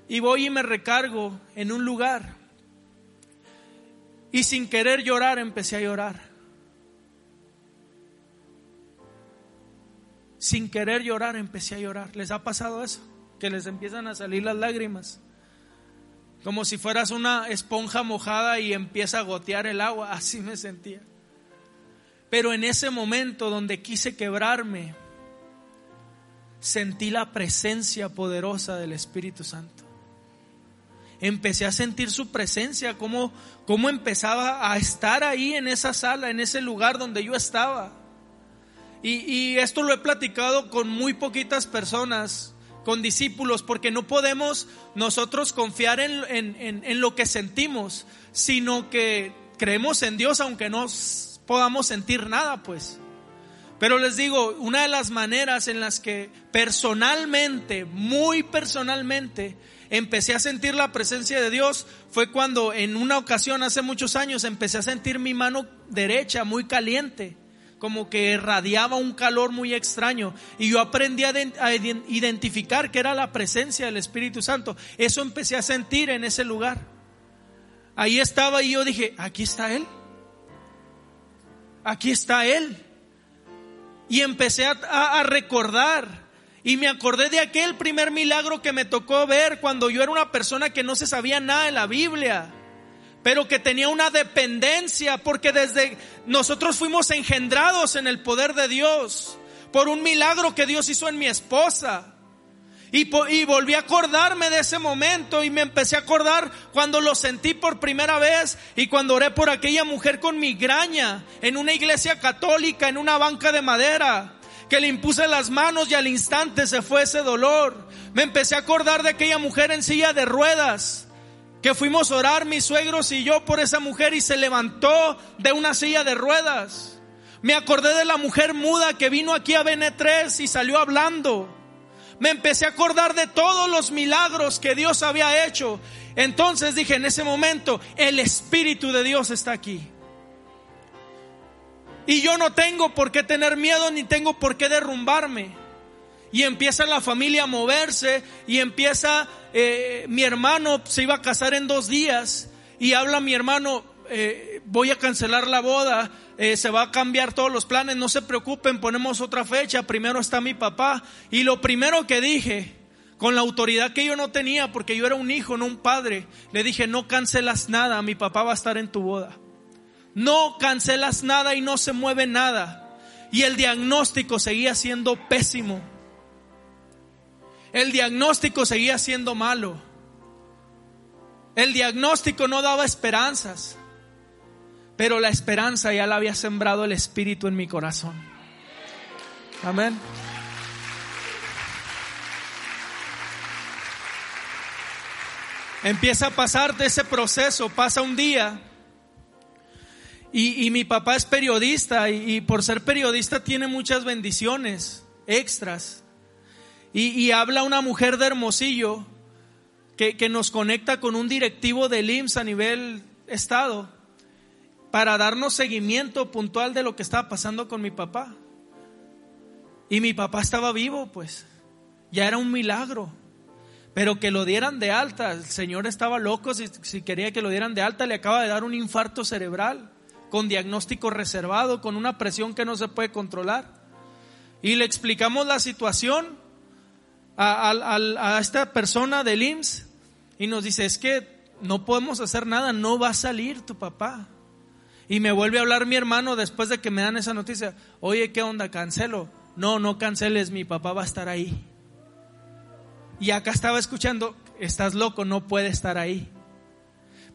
Y voy y me recargo en un lugar. Y sin querer llorar empecé a llorar. Sin querer llorar, empecé a llorar. ¿Les ha pasado eso? Que les empiezan a salir las lágrimas. Como si fueras una esponja mojada y empieza a gotear el agua. Así me sentía. Pero en ese momento donde quise quebrarme, sentí la presencia poderosa del Espíritu Santo. Empecé a sentir su presencia, cómo, cómo empezaba a estar ahí en esa sala, en ese lugar donde yo estaba y, esto lo he platicado con muy poquitas personas, con discípulos, porque no podemos nosotros confiar en, lo que sentimos, sino que creemos en Dios aunque no podamos sentir nada, pues. Pero les digo, una de las maneras en las que personalmente, muy personalmente, empecé a sentir la presencia de Dios fue cuando en una ocasión hace muchos años empecé a sentir mi mano derecha muy caliente como que irradiaba un calor muy extraño. Y yo aprendí a, identificar que era la presencia del Espíritu Santo. Eso empecé a sentir en ese lugar. Ahí estaba y yo dije, aquí está Él. Aquí está Él. Y empecé a recordar. Y me acordé de aquel primer milagro que me tocó ver cuando yo era una persona que no se sabía nada de la Biblia pero que tenía una dependencia, porque desde nosotros fuimos engendrados en el poder de Dios por un milagro que Dios hizo en mi esposa. Y, y, volví a acordarme de ese momento y me empecé a acordar cuando lo sentí por primera vez y cuando oré por aquella mujer con migraña en una iglesia católica, en una banca de madera, que le impuse las manos y al instante se fue ese dolor. Me empecé a acordar de aquella mujer en silla de ruedas que fuimos a orar mis suegros y yo por esa mujer y se levantó de una silla de ruedas. Me acordé de la mujer muda que vino aquí a BN3 y salió hablando. Me empecé a acordar de todos los milagros que Dios había hecho. Entonces dije en ese momento, el Espíritu de Dios está aquí. Y yo no tengo por qué tener miedo ni tengo por qué derrumbarme. Y empieza la familia a moverse y empieza, eh, mi hermano se iba a casar en dos días y habla mi hermano, eh, voy a cancelar la boda, eh, se va a cambiar todos los planes, no se preocupen, ponemos otra fecha, primero está mi papá. Y lo primero que dije, con la autoridad que yo no tenía, porque yo era un hijo, no un padre, le dije, no cancelas nada, mi papá va a estar en tu boda. No cancelas nada y no se mueve nada. Y el diagnóstico seguía siendo pésimo. El diagnóstico seguía siendo malo. El diagnóstico no daba esperanzas. Pero la esperanza ya la había sembrado el Espíritu en mi corazón. Amén. Empieza a pasar de ese proceso, pasa un día y, mi papá es periodista y por ser periodista tiene muchas bendiciones extras. Y, habla una mujer de Hermosillo que, que, nos conecta con un directivo del IMSS a nivel estado para darnos seguimiento puntual de lo que estaba pasando con mi papá. Y mi papá estaba vivo, pues. Ya era un milagro. Pero que lo dieran de alta, el Señor estaba loco si, si quería que lo dieran de alta, le acaba de dar un infarto cerebral con diagnóstico reservado, con una presión que no se puede controlar. Y le explicamos la situación a, esta persona del IMSS y nos dice, es que no podemos hacer nada, no va a salir tu papá. Y me vuelve a hablar mi hermano después de que me dan esa noticia, oye, ¿qué onda? Cancelo. No, no canceles, mi papá va a estar ahí. Y acá estaba escuchando, estás loco, no puede estar ahí.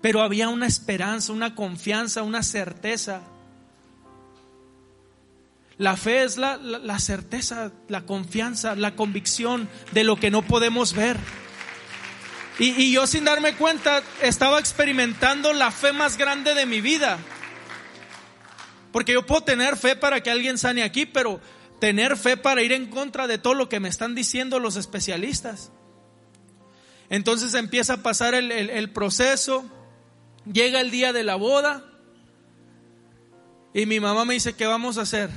Pero había una esperanza, una confianza, una certeza. La fe es la, la, certeza, la confianza, la convicción de lo que no podemos ver. Y, y yo sin darme cuenta estaba experimentando la fe más grande de mi vida. Porque yo puedo tener fe para que alguien sane aquí, pero tener fe para ir en contra de todo lo que me están diciendo los especialistas. Entonces empieza a pasar el, proceso, llega el día de la boda y mi mamá me dice, ¿qué vamos a hacer?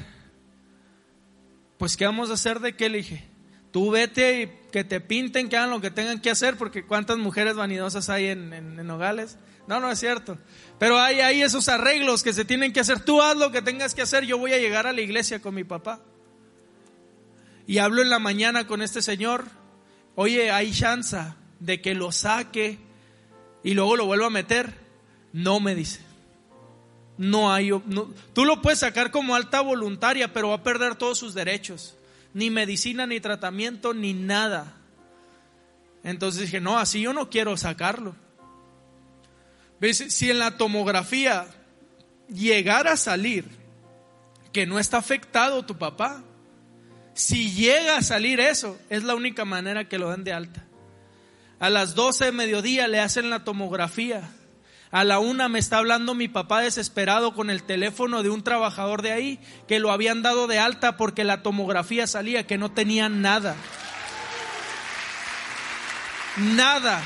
Pues ¿qué vamos a hacer de qué? Le dije, tú vete y que te pinten, que hagan lo que tengan que hacer, porque cuántas mujeres vanidosas hay en, en, Nogales. No, no es cierto. Pero hay, hay esos arreglos que se tienen que hacer. Tú haz lo que tengas que hacer, yo voy a llegar a la iglesia con mi papá. Y hablo en la mañana con este señor, oye, hay chance de que lo saque y luego lo vuelva a meter. No me dice. No hay, tú lo puedes sacar como alta voluntaria, pero va a perder todos sus derechos. Ni medicina, ni tratamiento, ni nada. Entonces dije, no, así yo no quiero sacarlo. Si en la tomografía llegara a salir que no está afectado tu papá, si llega a salir eso, es la única manera que lo dan de alta. A las 12 de mediodía le hacen la tomografía. A la una me está hablando mi papá desesperado con el teléfono de un trabajador de ahí que lo habían dado de alta porque la tomografía salía que no tenía nada. Nada.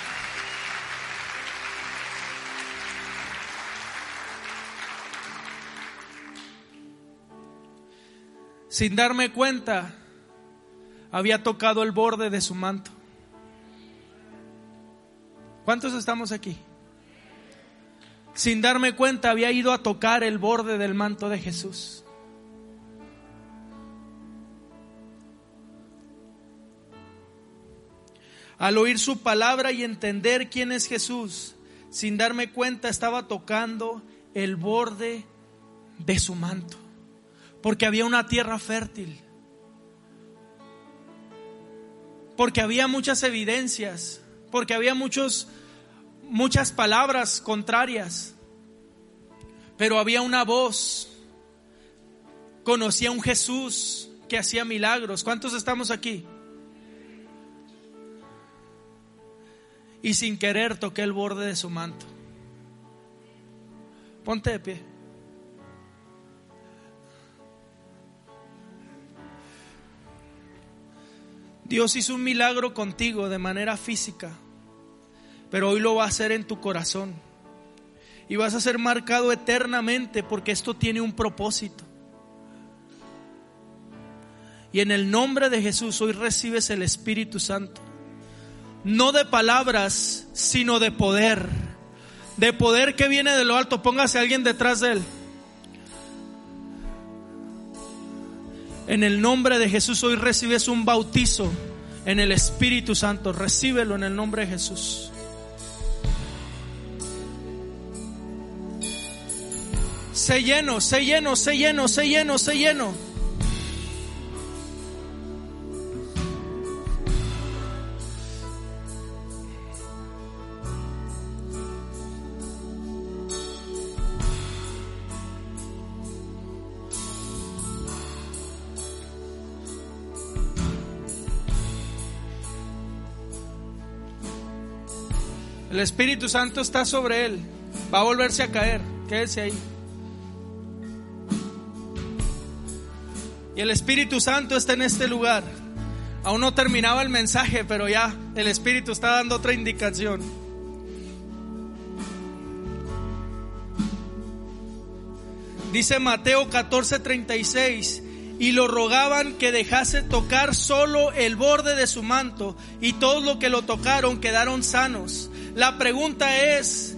sin darme cuenta, había tocado el borde de su manto. ¿Cuántos estamos aquí? Sin darme cuenta, había ido a tocar el borde del manto de Jesús. Al oír su palabra y entender quién es Jesús, sin darme cuenta, estaba tocando el borde de su manto porque había una tierra fértil, porque había muchas evidencias, porque había muchos, muchas palabras contrarias, pero había una voz, conocía un Jesús que hacía milagros. ¿Cuántos estamos aquí? Y sin querer toqué el borde de su manto. Ponte de pie. Dios hizo un milagro contigo de manera física, pero hoy lo va a hacer en tu corazón. Y vas a ser marcado eternamente porque esto tiene un propósito. Y en el nombre de Jesús hoy recibes el Espíritu Santo. No de palabras, sino de poder. De poder que viene de lo alto. Póngase alguien detrás de él. En el nombre de Jesús hoy recibes un bautizo en el Espíritu Santo. Recíbelo en el nombre de Jesús. Sé lleno, sé lleno, sé lleno, sé lleno, sé lleno. El Espíritu Santo está sobre él. Va a volverse a caer. Quédese ahí. Y el Espíritu Santo está en este lugar. Aún no terminaba el mensaje, pero ya el Espíritu está dando otra indicación. Dice Mateo 14:36, y lo rogaban que dejase tocar solo el borde de su manto, y todos los que lo tocaron quedaron sanos. La pregunta es,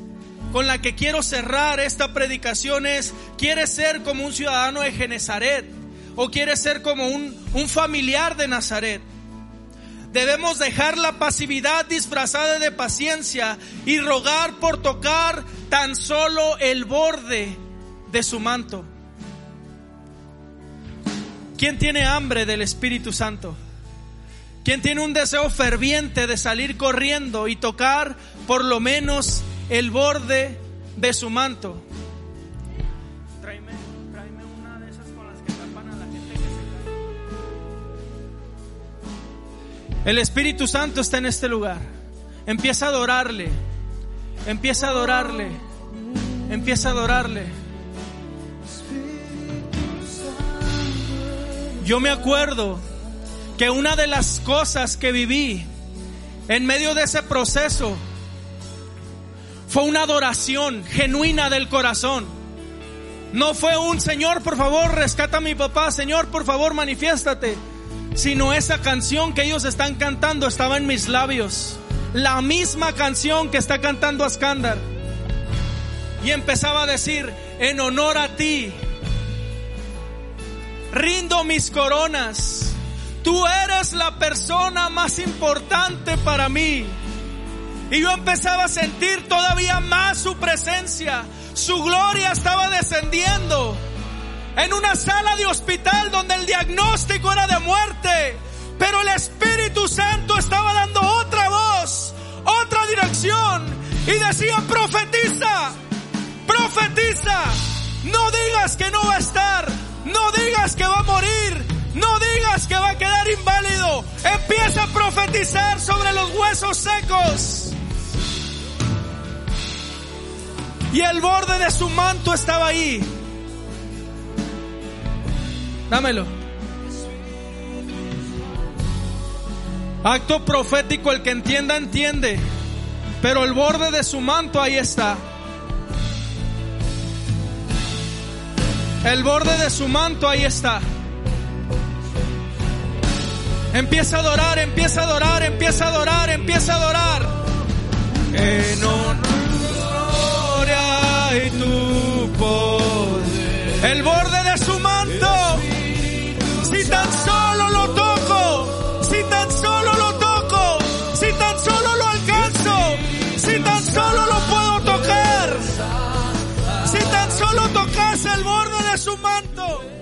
con la que quiero cerrar esta predicación es, ¿quieres ser como un ciudadano de Genezaret? ¿O quieres ser como un, un familiar de Nazaret? Debemos dejar la pasividad disfrazada de paciencia y rogar por tocar tan solo el borde de su manto. ¿Quién tiene hambre del Espíritu Santo? ¿Quién tiene un deseo ferviente de salir corriendo y tocar por lo menos el borde de su manto? El Espíritu Santo está en este lugar. Empieza a adorarle. Empieza a adorarle. Empieza a adorarle. Yo me acuerdo que una de las cosas que viví en medio de ese proceso fue una adoración genuina del corazón. No fue un Señor, por favor, rescata a mi papá, Señor, por favor, manifiéstate. Sino esa canción que ellos están cantando estaba en mis labios. La misma canción que está cantando Ascándar. Y empezaba a decir, en honor a ti, rindo mis coronas. Tú eres la persona más importante para mí. Y yo empezaba a sentir todavía más su presencia. Su gloria estaba descendiendo. En una sala de hospital donde el diagnóstico era de muerte. Pero el Espíritu Santo estaba dando otra voz, otra dirección. Y decía, profetiza, profetiza. No digas que no va a estar. No digas que va a morir. No digas que va a quedar inválido. Empieza a profetizar sobre los huesos secos. Y el borde de su manto estaba ahí. Dámelo. Acto profético, el que entienda, entiende. Pero el borde de su manto ahí está. El borde de su manto ahí está. Empieza a adorar, empieza a adorar, empieza a adorar, empieza a adorar. En gloria y tu poder.